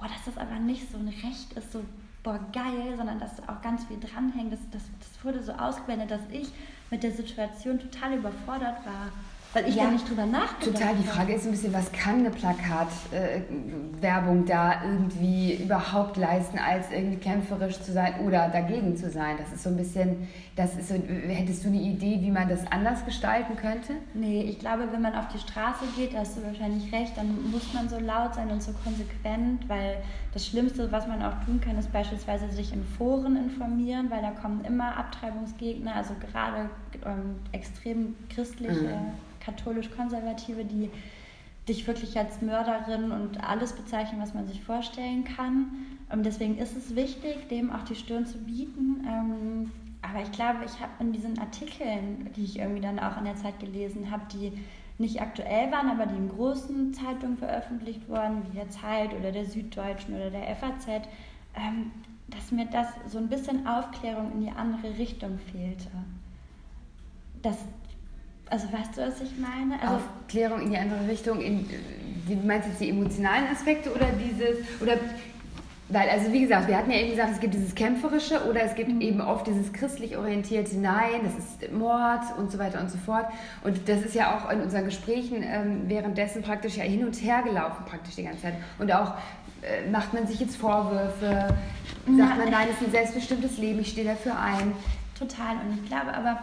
Speaker 1: boah, dass das aber nicht so ein Recht ist, so, boah, geil, sondern dass auch ganz viel dranhängt. Das, das, das wurde so ausgeblendet, dass ich mit der Situation total überfordert war. Weil ich ja, da nicht drüber nachgedacht
Speaker 2: Total. Die Frage ist ein bisschen, was kann eine Plakatwerbung äh, da irgendwie überhaupt leisten, als irgendwie kämpferisch zu sein oder dagegen zu sein? Das ist so ein bisschen, das ist so, hättest du eine Idee, wie man das anders gestalten könnte?
Speaker 1: Nee, ich glaube, wenn man auf die Straße geht, da hast du wahrscheinlich recht, dann muss man so laut sein und so konsequent, weil das Schlimmste, was man auch tun kann, ist beispielsweise sich in Foren informieren, weil da kommen immer Abtreibungsgegner, also gerade ähm, extrem christliche. Mhm katholisch-konservative, die dich wirklich als Mörderin und alles bezeichnen, was man sich vorstellen kann. Und deswegen ist es wichtig, dem auch die Stirn zu bieten. Ähm, aber ich glaube, ich habe in diesen Artikeln, die ich irgendwie dann auch in der Zeit gelesen habe, die nicht aktuell waren, aber die in großen Zeitungen veröffentlicht wurden, wie der Zeit oder der Süddeutschen oder der FAZ, ähm, dass mir das so ein bisschen Aufklärung in die andere Richtung fehlte. Dass also weißt du, was ich meine? Also
Speaker 2: Aufklärung in die andere Richtung. In, du meinst jetzt die emotionalen Aspekte oder dieses oder weil, also wie gesagt, wir hatten ja eben gesagt, es gibt dieses Kämpferische oder es gibt mhm. eben oft dieses christlich orientierte Nein, das ist Mord und so weiter und so fort. Und das ist ja auch in unseren Gesprächen ähm, währenddessen praktisch ja hin und her gelaufen, praktisch die ganze Zeit. Und auch äh, macht man sich jetzt Vorwürfe, sagt man, nein, es ist ein selbstbestimmtes Leben, ich stehe dafür ein.
Speaker 1: Total. Und ich glaube aber,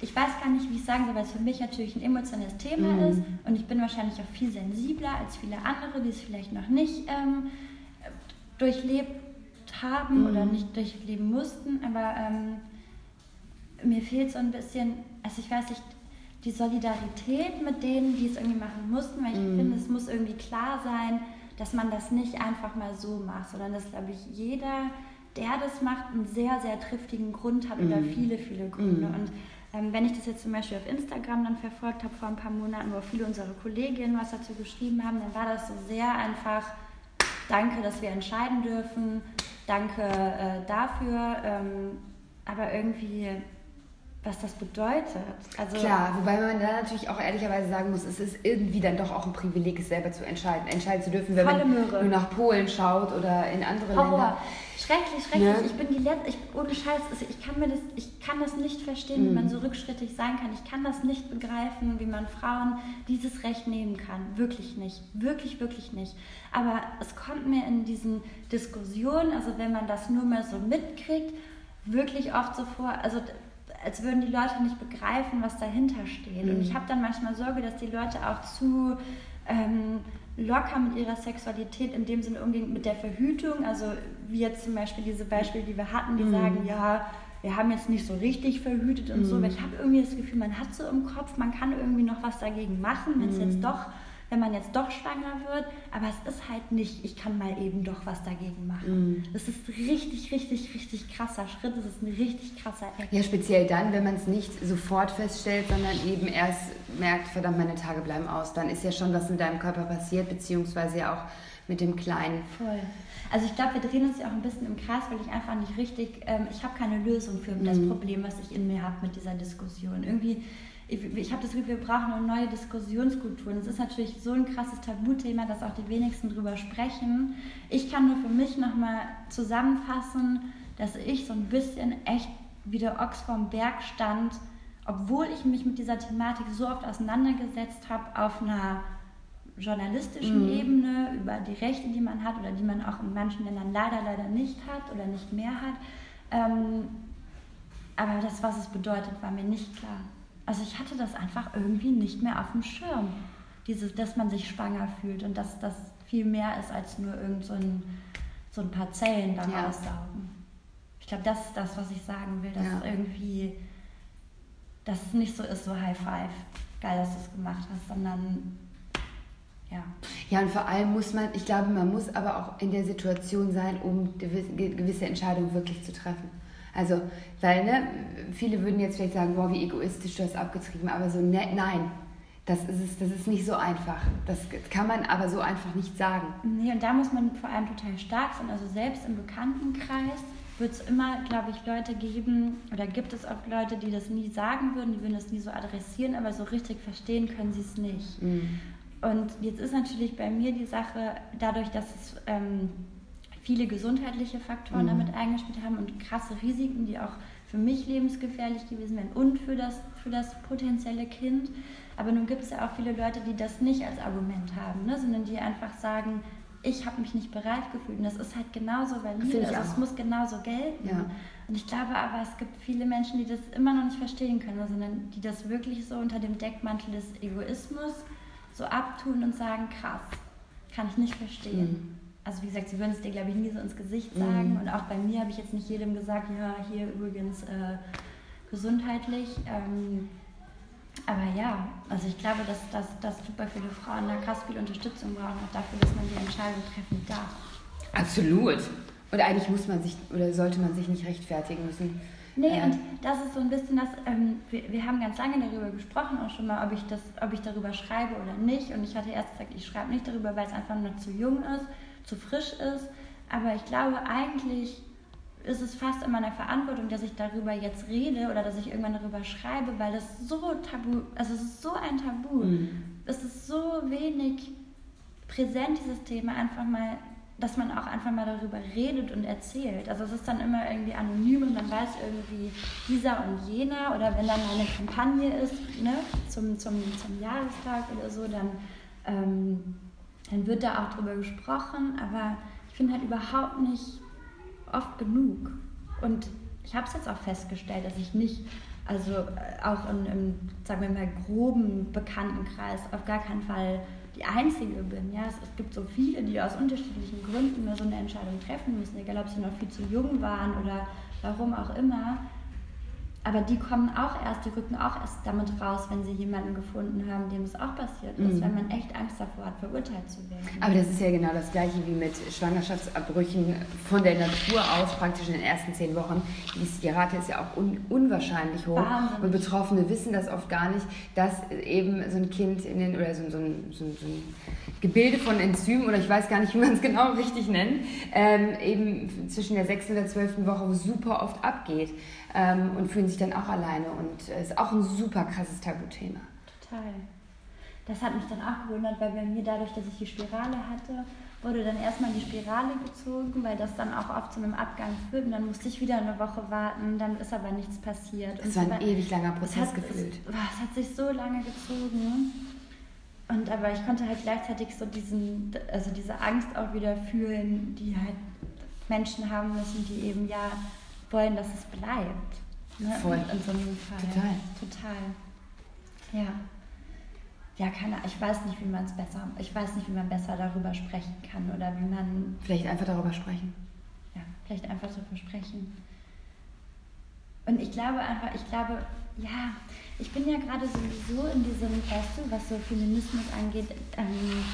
Speaker 1: ich weiß gar nicht, wie ich sagen soll, weil es für mich natürlich ein emotionales Thema mhm. ist und ich bin wahrscheinlich auch viel sensibler als viele andere, die es vielleicht noch nicht ähm, durchlebt haben mhm. oder nicht durchleben mussten, aber ähm, mir fehlt so ein bisschen, also ich weiß nicht, die Solidarität mit denen, die es irgendwie machen mussten, weil ich mhm. finde, es muss irgendwie klar sein, dass man das nicht einfach mal so macht, sondern dass, glaube ich, jeder, der das macht, einen sehr, sehr triftigen Grund hat oder mhm. viele, viele Gründe. Mhm. Und ähm, wenn ich das jetzt zum Beispiel auf Instagram dann verfolgt habe vor ein paar Monaten, wo viele unserer Kolleginnen was dazu geschrieben haben, dann war das so sehr einfach, danke, dass wir entscheiden dürfen, danke äh, dafür, ähm, aber irgendwie was das bedeutet.
Speaker 2: Also Klar, wobei man da natürlich auch ehrlicherweise sagen muss, es ist irgendwie dann doch auch ein Privileg, es selber zu entscheiden, entscheiden zu dürfen, wenn man Möhre. nur nach Polen schaut oder in andere Horror. Länder.
Speaker 1: Schrecklich, schrecklich. Ne? Ich bin die letzte, ich, ohne Scheiß, ich kann, mir das, ich kann das nicht verstehen, mhm. wie man so rückschrittig sein kann. Ich kann das nicht begreifen, wie man Frauen dieses Recht nehmen kann. Wirklich nicht. Wirklich, wirklich nicht. Aber es kommt mir in diesen Diskussionen, also wenn man das nur mal so mitkriegt, wirklich oft so vor, also als würden die Leute nicht begreifen, was dahinter steht. Mhm. Und ich habe dann manchmal Sorge, dass die Leute auch zu ähm, locker mit ihrer Sexualität in dem Sinne umgehen, mit der Verhütung. Also wie jetzt zum Beispiel diese Beispiele, die wir hatten, die mhm. sagen, ja, wir haben jetzt nicht so richtig verhütet und mhm. so. Weil ich habe irgendwie das Gefühl, man hat so im Kopf, man kann irgendwie noch was dagegen machen, wenn es mhm. jetzt doch wenn man jetzt doch schwanger wird, aber es ist halt nicht, ich kann mal eben doch was dagegen machen. Mm. Das ist richtig, richtig, richtig krasser Schritt. Das ist ein richtig krasser
Speaker 2: Eck. Ja, speziell dann, wenn man es nicht sofort feststellt, sondern eben erst merkt, verdammt, meine Tage bleiben aus. Dann ist ja schon was in deinem Körper passiert, beziehungsweise ja auch mit dem Kleinen.
Speaker 1: Voll. Also ich glaube, wir drehen uns ja auch ein bisschen im Kreis, weil ich einfach nicht richtig, ähm, ich habe keine Lösung für das mhm. Problem, was ich in mir habe mit dieser Diskussion. Irgendwie, ich, ich habe das Gefühl, wir brauchen eine neue Diskussionskultur. Und es ist natürlich so ein krasses Tabuthema, dass auch die wenigsten drüber sprechen. Ich kann nur für mich nochmal zusammenfassen, dass ich so ein bisschen echt wie der Ochs vorm Berg stand, obwohl ich mich mit dieser Thematik so oft auseinandergesetzt habe auf einer journalistischen mhm. Ebene, über die Rechte, die man hat oder die man auch in manchen Ländern leider, leider nicht hat oder nicht mehr hat. Ähm, aber das, was es bedeutet, war mir nicht klar. Also ich hatte das einfach irgendwie nicht mehr auf dem Schirm. Dieses, dass man sich schwanger fühlt und dass das viel mehr ist als nur irgend so ein, so ein paar Zellen da ja. raussaugen. Ich glaube, das ist das, was ich sagen will, dass ja. irgendwie, dass es nicht so ist, so High Five, geil, dass du es gemacht hast, sondern ja.
Speaker 2: Ja, und vor allem muss man, ich glaube, man muss aber auch in der Situation sein, um gewisse Entscheidungen wirklich zu treffen. Also, weil, ne, viele würden jetzt vielleicht sagen, boah, wie egoistisch du hast abgetrieben, aber so, ne, nein, das ist, das ist nicht so einfach. Das kann man aber so einfach nicht sagen.
Speaker 1: Nee, und da muss man vor allem total stark sein. Also selbst im Bekanntenkreis wird es immer, glaube ich, Leute geben, oder gibt es auch Leute, die das nie sagen würden, die würden das nie so adressieren, aber so richtig verstehen können sie es nicht. Mhm. Und jetzt ist natürlich bei mir die Sache, dadurch, dass es ähm, viele gesundheitliche Faktoren mhm. damit eingespielt haben und krasse Risiken, die auch für mich lebensgefährlich gewesen wären und für das, für das potenzielle Kind. Aber nun gibt es ja auch viele Leute, die das nicht als Argument haben, ne? sondern die einfach sagen, ich habe mich nicht bereit gefühlt. Und das ist halt genauso valide. Also es muss genauso gelten. Ja. Und ich glaube aber, es gibt viele Menschen, die das immer noch nicht verstehen können, sondern die das wirklich so unter dem Deckmantel des Egoismus so abtun und sagen, krass, kann ich nicht verstehen. Mhm. Also wie gesagt, sie würden es dir, glaube ich, nie so ins Gesicht mhm. sagen. Mhm. Und auch bei mir habe ich jetzt nicht jedem gesagt, ja, hier übrigens äh, gesundheitlich. Ähm, aber ja, also ich glaube, dass, dass, dass super viele Frauen da krass viel Unterstützung brauchen, auch dafür, dass man die Entscheidung treffen darf.
Speaker 2: Absolut. Und eigentlich muss man sich oder sollte man sich nicht rechtfertigen müssen.
Speaker 1: Nee, ähm. und das ist so ein bisschen das, ähm, wir, wir, haben ganz lange darüber gesprochen, auch schon mal, ob ich, das, ob ich darüber schreibe oder nicht. Und ich hatte erst gesagt, ich schreibe nicht darüber, weil es einfach noch zu jung ist, zu frisch ist. Aber ich glaube, eigentlich ist es fast in meiner Verantwortung, dass ich darüber jetzt rede oder dass ich irgendwann darüber schreibe, weil das so tabu, also es ist so ein Tabu. Mhm. Es ist so wenig präsent, dieses Thema, einfach mal dass man auch einfach mal darüber redet und erzählt. Also es ist dann immer irgendwie anonym und man weiß irgendwie dieser und jener oder wenn dann eine Kampagne ist ne, zum, zum, zum Jahrestag oder so, dann, ähm, dann wird da auch drüber gesprochen, aber ich finde halt überhaupt nicht oft genug. Und ich habe es jetzt auch festgestellt, dass ich nicht, also äh, auch in, im, sagen wir mal, groben Bekanntenkreis auf gar keinen Fall die Einzige bin. Ja? Es, es, gibt so viele, die aus unterschiedlichen Gründen so eine Entscheidung treffen müssen, egal ob sie noch viel zu jung waren oder warum auch immer. Aber die kommen auch erst, die rücken auch erst damit raus, wenn sie jemanden gefunden haben, dem es auch passiert ist, mhm. wenn man echt Angst davor hat, verurteilt zu werden.
Speaker 2: Aber das ist ja genau das Gleiche wie mit Schwangerschaftsabbrüchen von der Natur aus, praktisch in den ersten zehn Wochen. Die Rate ist ja auch un unwahrscheinlich hoch. Wahnsinn. Und Betroffene wissen das oft gar nicht, dass eben so ein Kind in den, oder so, so, ein, so, so ein Gebilde von Enzymen, oder ich weiß gar nicht, wie man es genau richtig nennt, ähm, eben zwischen der sechsten und der zwölften Woche super oft abgeht ähm, und fühlen sich dann auch alleine. Und es ist auch ein super krasses Tabuthema.
Speaker 1: Total. Das hat mich dann auch gewundert, weil bei mir dadurch, dass ich die Spirale hatte, wurde dann erstmal die Spirale gezogen, weil das dann auch oft zu einem Abgang führt. Und dann musste ich wieder eine Woche warten, dann ist aber nichts passiert.
Speaker 2: Es war ein ewig langer Prozess
Speaker 1: es
Speaker 2: gefühlt.
Speaker 1: Es, es, hat sich so lange gezogen. Und aber ich konnte halt gleichzeitig so diesen, also diese Angst auch wieder fühlen, die halt Menschen haben müssen, die eben ja wollen, dass es bleibt.
Speaker 2: Ne? Voll.
Speaker 1: In so einem Fall.
Speaker 2: Total.
Speaker 1: Total. Ja. Ja, keine Ich weiß nicht, wie man es besser, ich weiß nicht, wie man besser darüber sprechen kann oder wie man.
Speaker 2: Vielleicht einfach darüber sprechen.
Speaker 1: Ja, vielleicht einfach darüber sprechen. Und ich glaube einfach, ich glaube, ja, ich bin ja gerade sowieso in diesem, weißt du, was so Feminismus angeht, ähm,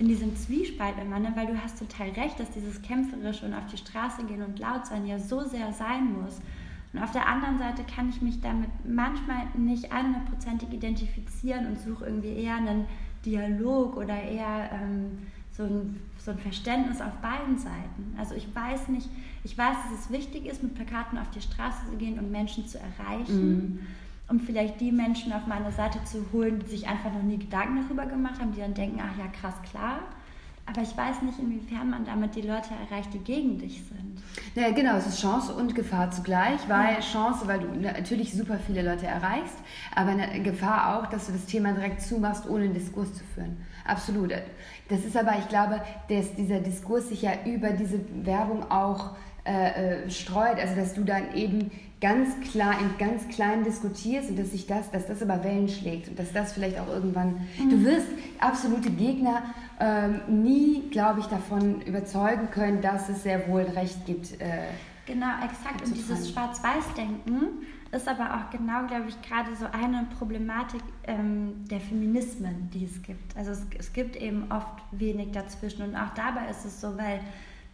Speaker 1: in diesem Zwiespalt immer, ne? weil du hast total recht, dass dieses kämpferische und auf die Straße gehen und laut sein ja so sehr sein muss. Und auf der anderen Seite kann ich mich damit manchmal nicht 100%ig identifizieren und suche irgendwie eher einen Dialog oder eher ähm, so ein, so ein Verständnis auf beiden Seiten. Also ich weiß nicht, ich weiß, dass es wichtig ist, mit Plakaten auf die Straße zu gehen und Menschen zu erreichen. Mhm. Um vielleicht die Menschen auf meine Seite zu holen, die sich einfach noch nie Gedanken darüber gemacht haben, die dann denken, ach ja, krass, klar. Aber ich weiß nicht, inwiefern man damit die Leute erreicht, die gegen dich sind.
Speaker 2: Ja, genau, es ist Chance und Gefahr zugleich, weil ja. Chance, weil du natürlich super viele Leute erreichst, aber eine Gefahr auch, dass du das Thema direkt zumachst, ohne einen Diskurs zu führen. Absolut. Das ist aber, ich glaube, dass dieser Diskurs sich ja über diese Werbung auch äh, äh, streut, also dass du dann eben ganz klar in ganz klein diskutierst und dass sich das, dass das aber Wellen schlägt und dass das vielleicht auch irgendwann. Mhm. Du wirst absolute Gegner ähm, nie, glaube ich, davon überzeugen können, dass es sehr wohl Recht gibt.
Speaker 1: Äh, genau, exakt. Und dieses Schwarz-Weiß-Denken ist aber auch genau, glaube ich, gerade so eine Problematik ähm, der Feminismen, die es gibt. Also es, es gibt eben oft wenig dazwischen und auch dabei ist es so, weil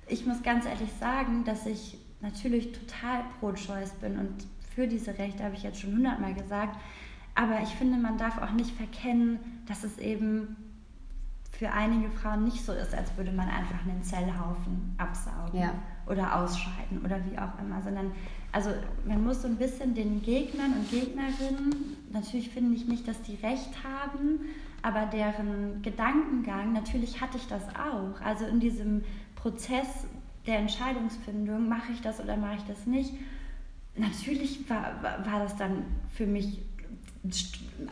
Speaker 1: ich muss ganz ehrlich sagen, dass ich natürlich total pro-choice bin und für diese Rechte habe ich jetzt schon hundertmal gesagt. Aber ich finde, man darf auch nicht verkennen, dass es eben für einige Frauen nicht so ist, als würde man einfach einen Zellhaufen absaugen ja. oder ausscheiden oder wie auch immer, sondern also man muss so ein bisschen den Gegnern und Gegnerinnen, natürlich finde ich nicht, dass die recht haben, aber deren Gedankengang, natürlich hatte ich das auch. Also in diesem Prozess der Entscheidungsfindung, mache ich das oder mache ich das nicht, natürlich war, war das dann für mich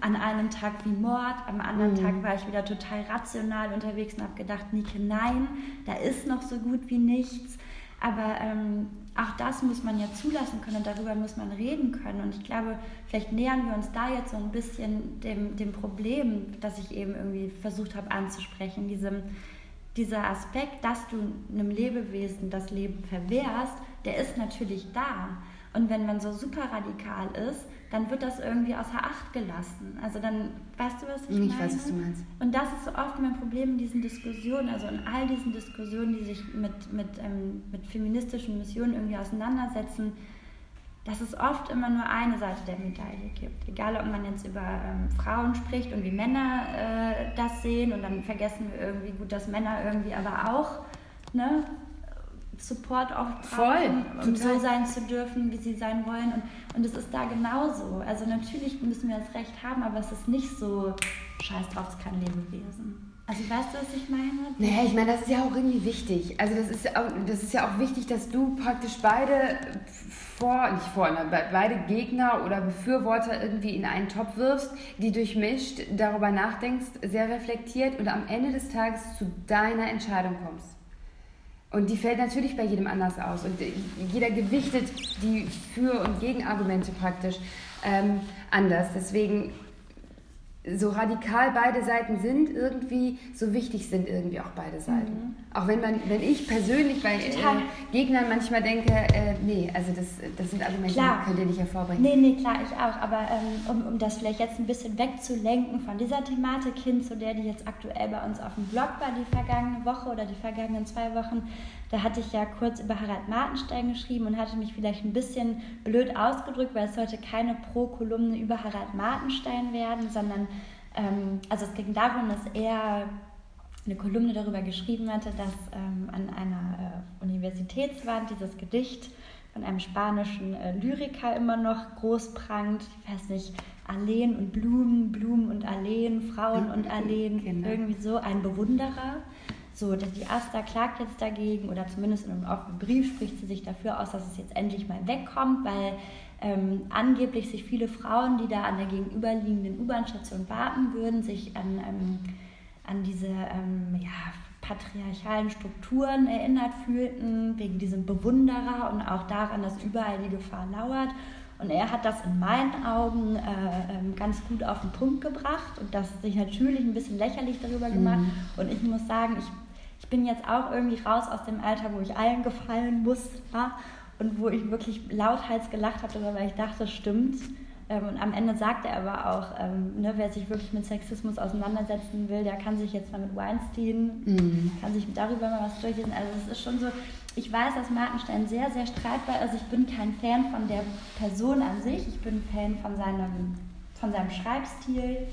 Speaker 1: an einem Tag wie Mord, am anderen mhm. Tag war ich wieder total rational unterwegs und habe gedacht, Nike, nein, da ist noch so gut wie nichts. Aber ähm, auch das muss man ja zulassen können und darüber muss man reden können. Und ich glaube, vielleicht nähern wir uns da jetzt so ein bisschen dem, dem Problem, das ich eben irgendwie versucht habe anzusprechen, diesem, dieser Aspekt, dass du einem Lebewesen das Leben verwehrst, der ist natürlich da. Und wenn man so super radikal ist, dann wird das irgendwie außer Acht gelassen. Also dann, weißt du, was ich, ich meine? Ich weiß, was du meinst. Und das ist so oft mein Problem in diesen Diskussionen, also in all diesen Diskussionen, die sich mit, mit, ähm, mit feministischen Missionen irgendwie auseinandersetzen, dass es oft immer nur eine Seite der Medaille gibt. Egal, ob man jetzt über ähm, Frauen spricht und wie Männer äh, das sehen und dann vergessen wir irgendwie gut, dass Männer irgendwie aber auch ne, Support auch brauchen, um so sein zu dürfen, wie sie sein wollen. Und, und es ist da genauso. Also natürlich müssen wir das Recht haben, aber es ist nicht so, scheiß drauf, es kann Lebewesen. Also weißt du, was ich meine?
Speaker 2: Naja, ich meine, das ist ja auch irgendwie wichtig. Also das ist, auch, das ist ja auch wichtig, dass du praktisch beide vor, nicht vor, ne, beide Gegner oder Befürworter irgendwie in einen Topf wirfst, die durchmischt, darüber nachdenkst, sehr reflektiert und am Ende des Tages zu deiner Entscheidung kommst. Und die fällt natürlich bei jedem anders aus. Und jeder gewichtet die Für- und Gegenargumente praktisch ähm, anders. Deswegen so radikal beide Seiten sind, irgendwie so wichtig sind irgendwie auch beide Seiten. Mhm. Auch wenn man, wenn ich persönlich bei äh, Gegnern manchmal denke, äh, nee, also das, das sind Argumente, klar. die könnt ihr nicht hervorbringen.
Speaker 1: Nee, nee, klar, ich auch. Aber ähm, um, um das vielleicht jetzt ein bisschen wegzulenken von dieser Thematik hin zu der, die jetzt aktuell bei uns auf dem Blog war, die vergangene Woche oder die vergangenen zwei Wochen, da hatte ich ja kurz über Harald Martenstein geschrieben und hatte mich vielleicht ein bisschen blöd ausgedrückt, weil es sollte keine Pro-Kolumne über Harald Martenstein werden, sondern ähm, also es ging darum, dass er eine Kolumne darüber geschrieben hatte, dass ähm, an einer äh, Universitätswand dieses Gedicht von einem spanischen äh, Lyriker immer noch groß prangt. Ich weiß nicht, Alleen und Blumen, Blumen und Alleen, Frauen und Alleen, genau. irgendwie so ein Bewunderer. So, die Asta klagt jetzt dagegen oder zumindest in einem offenen Brief spricht sie sich dafür aus, dass es jetzt endlich mal wegkommt, weil ähm, angeblich sich viele Frauen, die da an der gegenüberliegenden U-Bahn-Station warten würden, sich an, ähm, an diese ähm, ja, patriarchalen Strukturen erinnert fühlten, wegen diesem Bewunderer und auch daran, dass überall die Gefahr lauert. Und er hat das in meinen Augen äh, ähm, ganz gut auf den Punkt gebracht und das sich natürlich ein bisschen lächerlich darüber gemacht. Mhm. Und ich muss sagen, ich ich bin jetzt auch irgendwie raus aus dem Alter, wo ich allen gefallen muss ja? Und wo ich wirklich lauthals gelacht habe, weil ich dachte, stimmt. Ähm, und am Ende sagt er aber auch, ähm, ne, wer sich wirklich mit Sexismus auseinandersetzen will, der kann sich jetzt mal mit Weinstein, mm. kann sich darüber mal was durchlesen. Also es ist schon so, ich weiß, dass Martenstein sehr, sehr streitbar ist. Ich bin kein Fan von der Person an sich. Ich bin Fan von seinem, von seinem Schreibstil,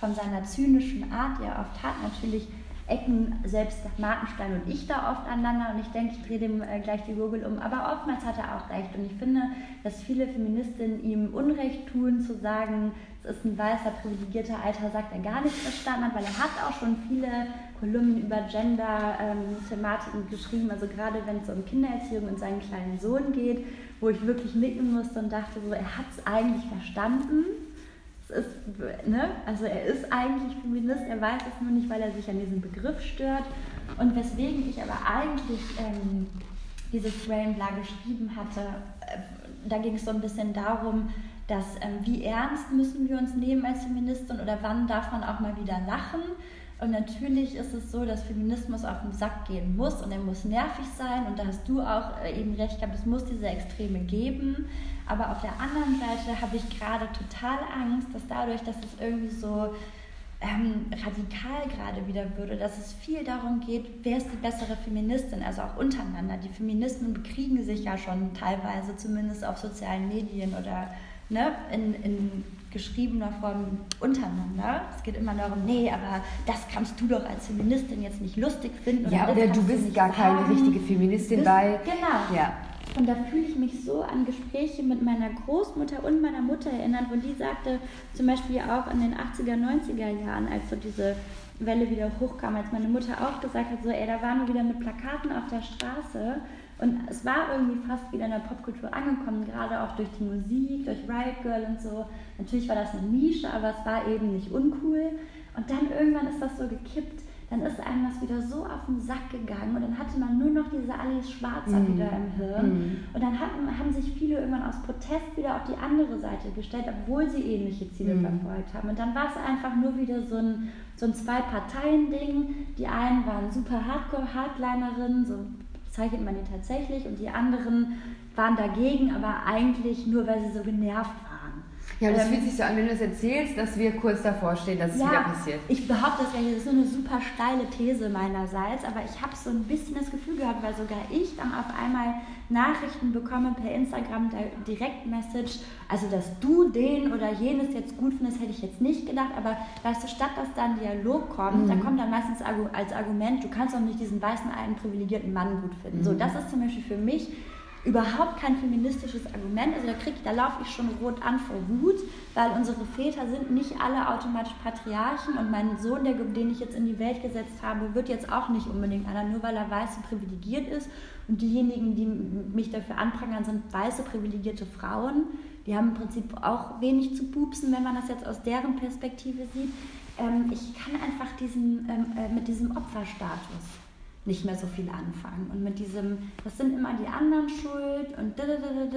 Speaker 1: von seiner zynischen Art, die er oft hat. Natürlich ecken selbst Markenstein und ich da oft aneinander und ich denke, ich drehe dem äh, gleich die Gurgel um. Aber oftmals hat er auch recht und ich finde, dass viele Feministinnen ihm Unrecht tun, zu sagen, es ist ein weißer, privilegierter alter Sack, der gar nichts verstanden hat, weil er hat auch schon viele Kolumnen über Gender-Thematiken ähm, geschrieben, also gerade wenn es um Kindererziehung und seinen kleinen Sohn geht, wo ich wirklich nicken musste und dachte so, er hat es eigentlich verstanden. Ist, ne? Also er ist eigentlich Feminist, er weiß es nur nicht, weil er sich an diesem Begriff stört. Und weswegen ich aber eigentlich ähm, dieses Frame bla geschrieben hatte, äh, da ging es so ein bisschen darum, dass ähm, wie ernst müssen wir uns nehmen als Feministin oder wann darf man auch mal wieder lachen. Und natürlich ist es so, dass Feminismus auf den Sack gehen muss und er muss nervig sein. Und da hast du auch äh, eben recht gehabt, es muss diese Extreme geben. Aber auf der anderen Seite habe ich gerade total Angst, dass dadurch, dass es irgendwie so ähm, radikal gerade wieder würde, dass es viel darum geht, wer ist die bessere Feministin, also auch untereinander. Die Feministen bekriegen sich ja schon teilweise, zumindest auf sozialen Medien oder ne, in, in geschriebener Form untereinander. Es geht immer darum, nee, aber das kannst du doch als Feministin jetzt nicht lustig finden.
Speaker 2: Oder ja, oder du bist gar sagen. keine richtige Feministin, bist, weil...
Speaker 1: Genau. Ja. Und da fühle ich mich so an Gespräche mit meiner Großmutter und meiner Mutter erinnert, wo die sagte, zum Beispiel auch in den 80er, 90er Jahren, als so diese Welle wieder hochkam, als meine Mutter auch gesagt hat, so, ey, da waren wir wieder mit Plakaten auf der Straße und es war irgendwie fast wieder in der Popkultur angekommen, gerade auch durch die Musik, durch Riot Girl und so. Natürlich war das eine Nische, aber es war eben nicht uncool. Und dann irgendwann ist das so gekippt. Dann ist einem das wieder so auf den Sack gegangen und dann hatte man nur noch diese Alice Schwarzer mm. wieder im Hirn. Mm. Und dann hatten, haben sich viele irgendwann aus Protest wieder auf die andere Seite gestellt, obwohl sie ähnliche Ziele mm. verfolgt haben. Und dann war es einfach nur wieder so ein, so ein Zwei-Parteien-Ding. Die einen waren super Hardcore-Hardlinerinnen, so zeichnet man die tatsächlich und die anderen waren dagegen, aber eigentlich nur, weil sie so genervt waren.
Speaker 2: Ja, das ähm, fühlt sich so an, wenn du das erzählst, dass wir kurz davor stehen, dass es ja, wieder passiert.
Speaker 1: Ich behaupte das gar nicht, das ist so eine super steile These meinerseits, aber ich habe so ein bisschen das Gefühl gehabt, weil sogar ich dann auf einmal Nachrichten bekomme per Instagram, Direktmessage, also dass du den oder jenes jetzt gut findest, hätte ich jetzt nicht gedacht, aber weißt du, statt dass da ein Dialog kommt, mhm. dann kommt dann meistens als Argument, du kannst doch nicht diesen weißen, alten, privilegierten Mann gut finden. Mhm. So, das ist zum Beispiel für mich überhaupt kein feministisches Argument. Also da, da laufe ich schon rot an vor Wut, weil unsere Väter sind nicht alle automatisch Patriarchen und mein Sohn, der, den ich jetzt in die Welt gesetzt habe, wird jetzt auch nicht unbedingt einer, nur weil er weiß und privilegiert ist. Und diejenigen, die mich dafür anprangern, sind weiße privilegierte Frauen. Die haben im Prinzip auch wenig zu pupsen, wenn man das jetzt aus deren Perspektive sieht. Ähm, ich kann einfach diesen, ähm, äh, mit diesem Opferstatus nicht mehr so viel anfangen. Und mit diesem, das sind immer die anderen schuld und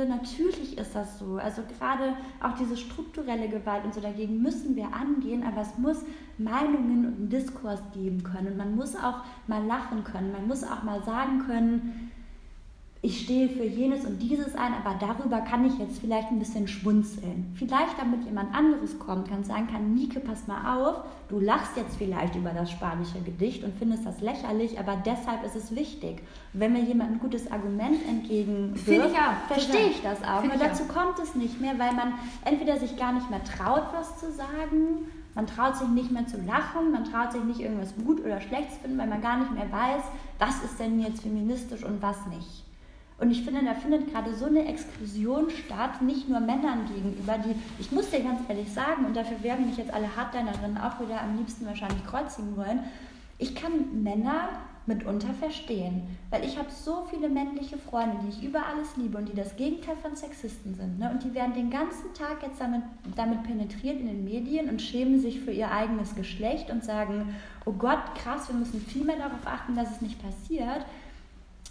Speaker 1: natürlich ist das so. Also gerade auch diese strukturelle Gewalt und so dagegen müssen wir angehen, aber es muss Meinungen und einen Diskurs geben können. Und man muss auch mal lachen können, man muss auch mal sagen können, ich stehe für jenes und dieses ein, aber darüber kann ich jetzt vielleicht ein bisschen schmunzeln. Vielleicht damit jemand anderes kommt, kann sagen kann, Nike, pass mal auf, du lachst jetzt vielleicht über das spanische Gedicht und findest das lächerlich, aber deshalb ist es wichtig. Und wenn mir jemand ein gutes Argument entgegenwirft, verstehe ich das auch. Aber dazu kommt es nicht mehr, weil man entweder sich gar nicht mehr traut, was zu sagen, man traut sich nicht mehr zu lachen, man traut sich nicht irgendwas gut oder schlecht zu finden, weil man gar nicht mehr weiß, was ist denn jetzt feministisch und was nicht. Und ich finde, da findet gerade so eine Exklusion statt, nicht nur Männern gegenüber, die, ich muss dir ganz ehrlich sagen, und dafür werden mich jetzt alle Hardlinerinnen auch wieder am liebsten wahrscheinlich kreuzigen wollen, ich kann Männer mitunter verstehen, weil ich habe so viele männliche Freunde, die ich über alles liebe und die das Gegenteil von Sexisten sind. Ne? Und die werden den ganzen Tag jetzt damit, damit penetriert in den Medien und schämen sich für ihr eigenes Geschlecht und sagen, oh Gott, krass, wir müssen viel mehr darauf achten, dass es nicht passiert.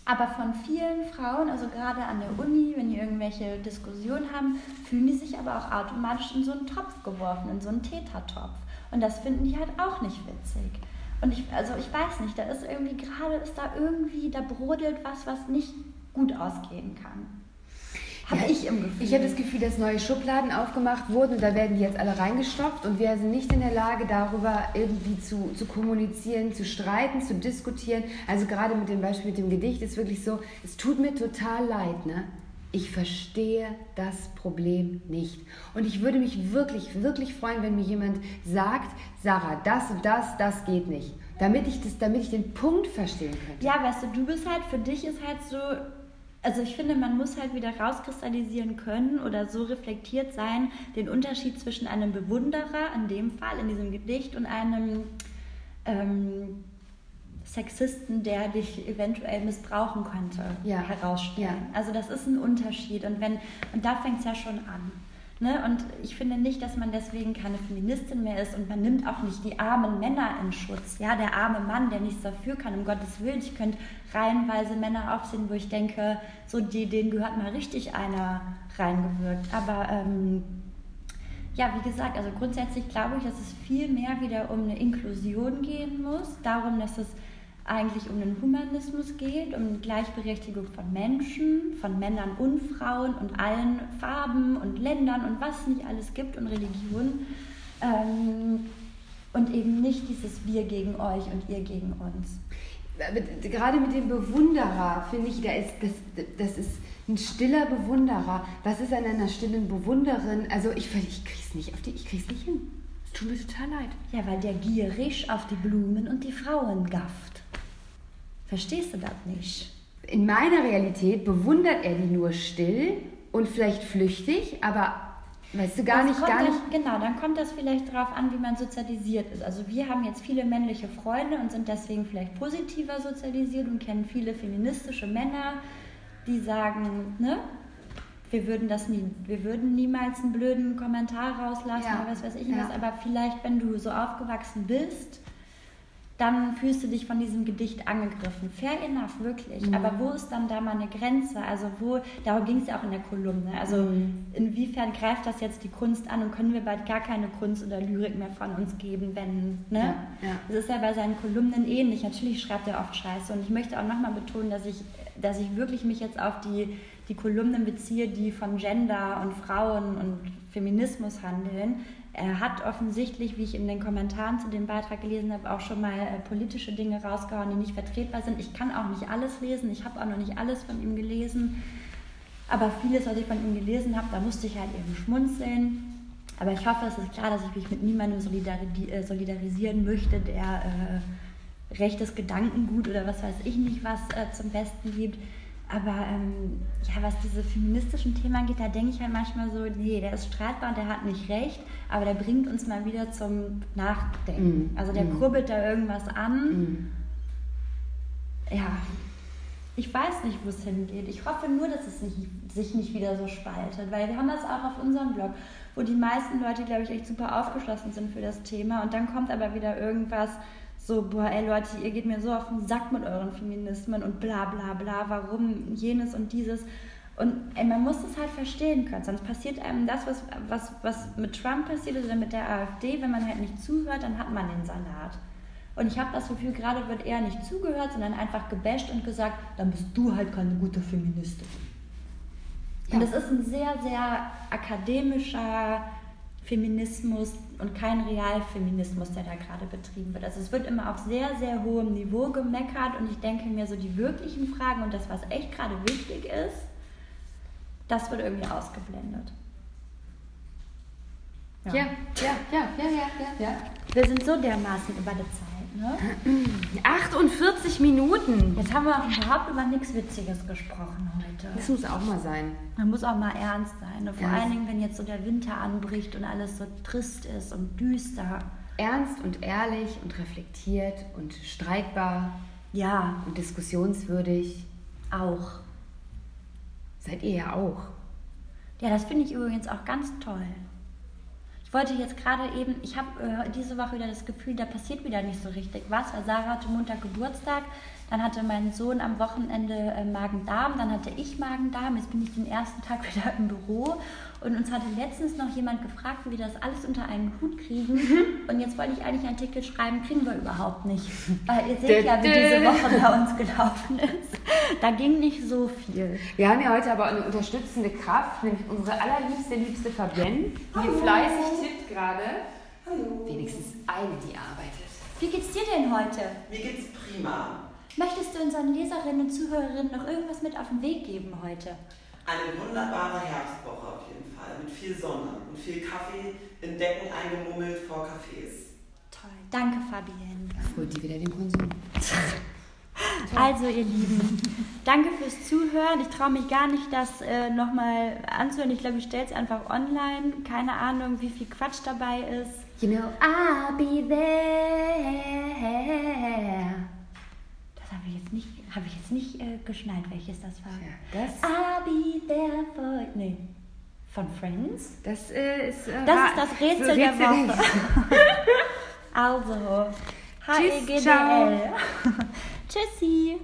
Speaker 1: Aber von vielen Frauen, also gerade an der Uni, wenn die irgendwelche Diskussionen haben, fühlen die sich aber auch automatisch in so einen Topf geworfen, in so einen Tätertopf. Und das finden die halt auch nicht witzig. Und ich, also ich weiß nicht, da ist irgendwie gerade, ist da irgendwie, da brodelt was, was nicht gut ausgehen kann.
Speaker 2: Habe ja, ich im Gefühl. Ich habe das Gefühl, dass neue Schubladen aufgemacht wurden und da werden die jetzt alle reingestopft und wir sind nicht in der Lage, darüber irgendwie zu, zu kommunizieren, zu streiten, zu diskutieren. Also gerade mit dem Beispiel mit dem Gedicht ist wirklich so, es tut mir total leid, ne? Ich verstehe das Problem nicht. Und ich würde mich wirklich, wirklich freuen, wenn mir jemand sagt, Sarah, das und das, das geht nicht. Damit ich, das, damit ich den Punkt verstehen könnte.
Speaker 1: Ja, weißt du, du bist halt, für dich ist halt so, also ich finde, man muss halt wieder rauskristallisieren können oder so reflektiert sein, den Unterschied zwischen einem Bewunderer, in dem Fall, in diesem Gedicht, und einem ähm, Sexisten, der dich eventuell missbrauchen könnte, ja. herausstellen. Ja. Also das ist ein Unterschied und wenn und da fängt es ja schon an. Ne? Und ich finde nicht, dass man deswegen keine Feministin mehr ist und man nimmt auch nicht die armen Männer in Schutz. Ja, der arme Mann, der nichts dafür kann, um Gottes Willen. Ich könnte reihenweise Männer aufsehen, wo ich denke, so die, denen gehört mal richtig einer reingewirkt. Aber ähm, ja, wie gesagt, also grundsätzlich glaube ich, dass es viel mehr wieder um eine Inklusion gehen muss, darum, dass es eigentlich um den Humanismus geht, um Gleichberechtigung von Menschen, von Männern und Frauen und allen Farben und Ländern und was nicht alles gibt und Religionen. Ähm, und eben nicht dieses Wir gegen euch und ihr gegen uns.
Speaker 2: Gerade mit dem Bewunderer finde ich, da ist, das, das ist ein stiller Bewunderer. Was ist an einer stillen Bewunderin? Also ich, ich krieg's nicht auf die, ich krieg's nicht hin. Es tut mir total leid.
Speaker 1: Ja, weil der gierig auf die Blumen und die Frauen gafft. Verstehst du das nicht?
Speaker 2: In meiner Realität bewundert er die nur still und vielleicht flüchtig, aber weißt du gar das nicht, gar nicht.
Speaker 1: Das, genau, dann kommt das vielleicht darauf an, wie man sozialisiert ist. Also wir haben jetzt viele männliche Freunde und sind deswegen vielleicht positiver sozialisiert und kennen viele feministische Männer, die sagen, ne, wir würden das nie, wir würden niemals einen blöden Kommentar rauslassen ja. oder was weiß ich ja. was, aber vielleicht, wenn du so aufgewachsen bist, dann fühlst du dich von diesem Gedicht angegriffen. Fair enough, wirklich. Mhm. Aber wo ist dann da mal eine Grenze? Also wo, darum ging es ja auch in der Kolumne. Also mhm. inwiefern greift das jetzt die Kunst an und können wir bald gar keine Kunst oder Lyrik mehr von uns geben, wenn, ne? Ja, ja. Das ist ja bei seinen Kolumnen ähnlich. Natürlich schreibt er oft Scheiße und ich möchte auch nochmal betonen, dass ich, dass ich wirklich mich jetzt auf die, die Kolumnen beziehe, die von Gender und Frauen und Feminismus handeln. Er hat offensichtlich, wie ich in den Kommentaren zu dem Beitrag gelesen habe, auch schon mal äh, politische Dinge rausgehauen, die nicht vertretbar sind. Ich kann auch nicht alles lesen, ich habe auch noch nicht alles von ihm gelesen. Aber vieles, was ich von ihm gelesen habe, da musste ich halt eben schmunzeln. Aber ich hoffe, es ist klar, dass ich mich mit niemandem äh, solidarisieren möchte, der äh, rechtes Gedankengut oder was weiß ich nicht was äh, zum Besten gibt. Aber ähm, ja, was diese feministischen Themen angeht, da denke ich halt manchmal so, nee, der ist streitbar, der hat nicht recht, aber der bringt uns mal wieder zum Nachdenken. Mm, also der mm. kurbelt da irgendwas an. Mm. Ja, ich weiß nicht, wo es hingeht. Ich hoffe nur, dass es nicht, sich nicht wieder so spaltet, weil wir haben das auch auf unserem Blog, wo die meisten Leute, glaube ich, echt super aufgeschlossen sind für das Thema und dann kommt aber wieder irgendwas, so, boah, ey Leute, ihr geht mir so auf den Sack mit euren Feminismen und bla bla bla, warum jenes und dieses. Und ey, man muss das halt verstehen können, sonst passiert einem das, was, was, was mit Trump passiert ist oder mit der AfD, wenn man halt nicht zuhört, dann hat man den Salat. Und ich habe das Gefühl, gerade wird eher nicht zugehört, sondern einfach gebasht und gesagt, dann bist du halt keine gute Feministin. Ja. Und das ist ein sehr, sehr akademischer Feminismus, und kein Realfeminismus, der da gerade betrieben wird. Also es wird immer auf sehr, sehr hohem Niveau gemeckert und ich denke mir so die wirklichen Fragen und das, was echt gerade wichtig ist, das wird irgendwie ausgeblendet.
Speaker 2: Ja, ja, ja, ja, ja, ja, ja.
Speaker 1: Wir sind so dermaßen über der Zeit. Ne?
Speaker 2: 48 Minuten.
Speaker 1: Jetzt haben wir auch überhaupt über nichts Witziges gesprochen heute.
Speaker 2: Das muss auch mal sein.
Speaker 1: Man muss auch mal ernst sein. Ne? Vor ernst. allen Dingen, wenn jetzt so der Winter anbricht und alles so trist ist und düster.
Speaker 2: Ernst und ehrlich und reflektiert und streitbar.
Speaker 1: Ja.
Speaker 2: Und diskussionswürdig.
Speaker 1: Auch.
Speaker 2: Seid ihr ja auch.
Speaker 1: Ja, das finde ich übrigens auch ganz toll. Wollte jetzt gerade eben, ich habe äh, diese Woche wieder das Gefühl, da passiert wieder nicht so richtig was, Sarah hatte Montag Geburtstag, dann hatte mein Sohn am Wochenende äh, Magen-Darm, dann hatte ich Magen-Darm, jetzt bin ich den ersten Tag wieder im Büro und uns hatte letztens noch jemand gefragt, wie wir das alles unter einen Hut kriegen. Und jetzt wollte ich eigentlich einen Artikel schreiben, kriegen wir überhaupt nicht. Weil ihr seht ja, wie diese Woche bei uns gelaufen ist. Da ging nicht so viel.
Speaker 2: Wir haben ja heute aber eine unterstützende Kraft, nämlich unsere allerliebste, liebste Fabienne, die Hallo. fleißig tippt gerade. Hallo. Wenigstens eine, die arbeitet.
Speaker 1: Wie geht's dir denn heute?
Speaker 3: Mir geht's prima.
Speaker 1: Möchtest du unseren Leserinnen und Zuhörerinnen noch irgendwas mit auf den Weg geben heute?
Speaker 3: Eine wunderbare Herbstwoche auf jeden Fall, mit viel Sonne und viel Kaffee in Decken eingemummelt vor Cafés.
Speaker 1: Toll. Danke, Fabienne.
Speaker 2: Holt die wieder den Konsum.
Speaker 1: Also, ihr Lieben, danke fürs Zuhören. Ich traue mich gar nicht, das äh, nochmal anzuhören. Ich glaube, ich stelle es einfach online. Keine Ahnung, wie viel Quatsch dabei ist.
Speaker 2: You know, I'll be there.
Speaker 1: Das habe ich jetzt nicht, habe ich jetzt nicht äh, geschnallt, welches das war.
Speaker 2: Ja, das,
Speaker 1: I'll be there for... Nee. Von Friends?
Speaker 2: das äh, ist... Äh,
Speaker 1: Das ist das Rätsel,
Speaker 2: so
Speaker 1: der
Speaker 2: Rätsel
Speaker 1: Woche. also,
Speaker 2: Tschüss,
Speaker 1: H-E-G-D-L. Tschüssi.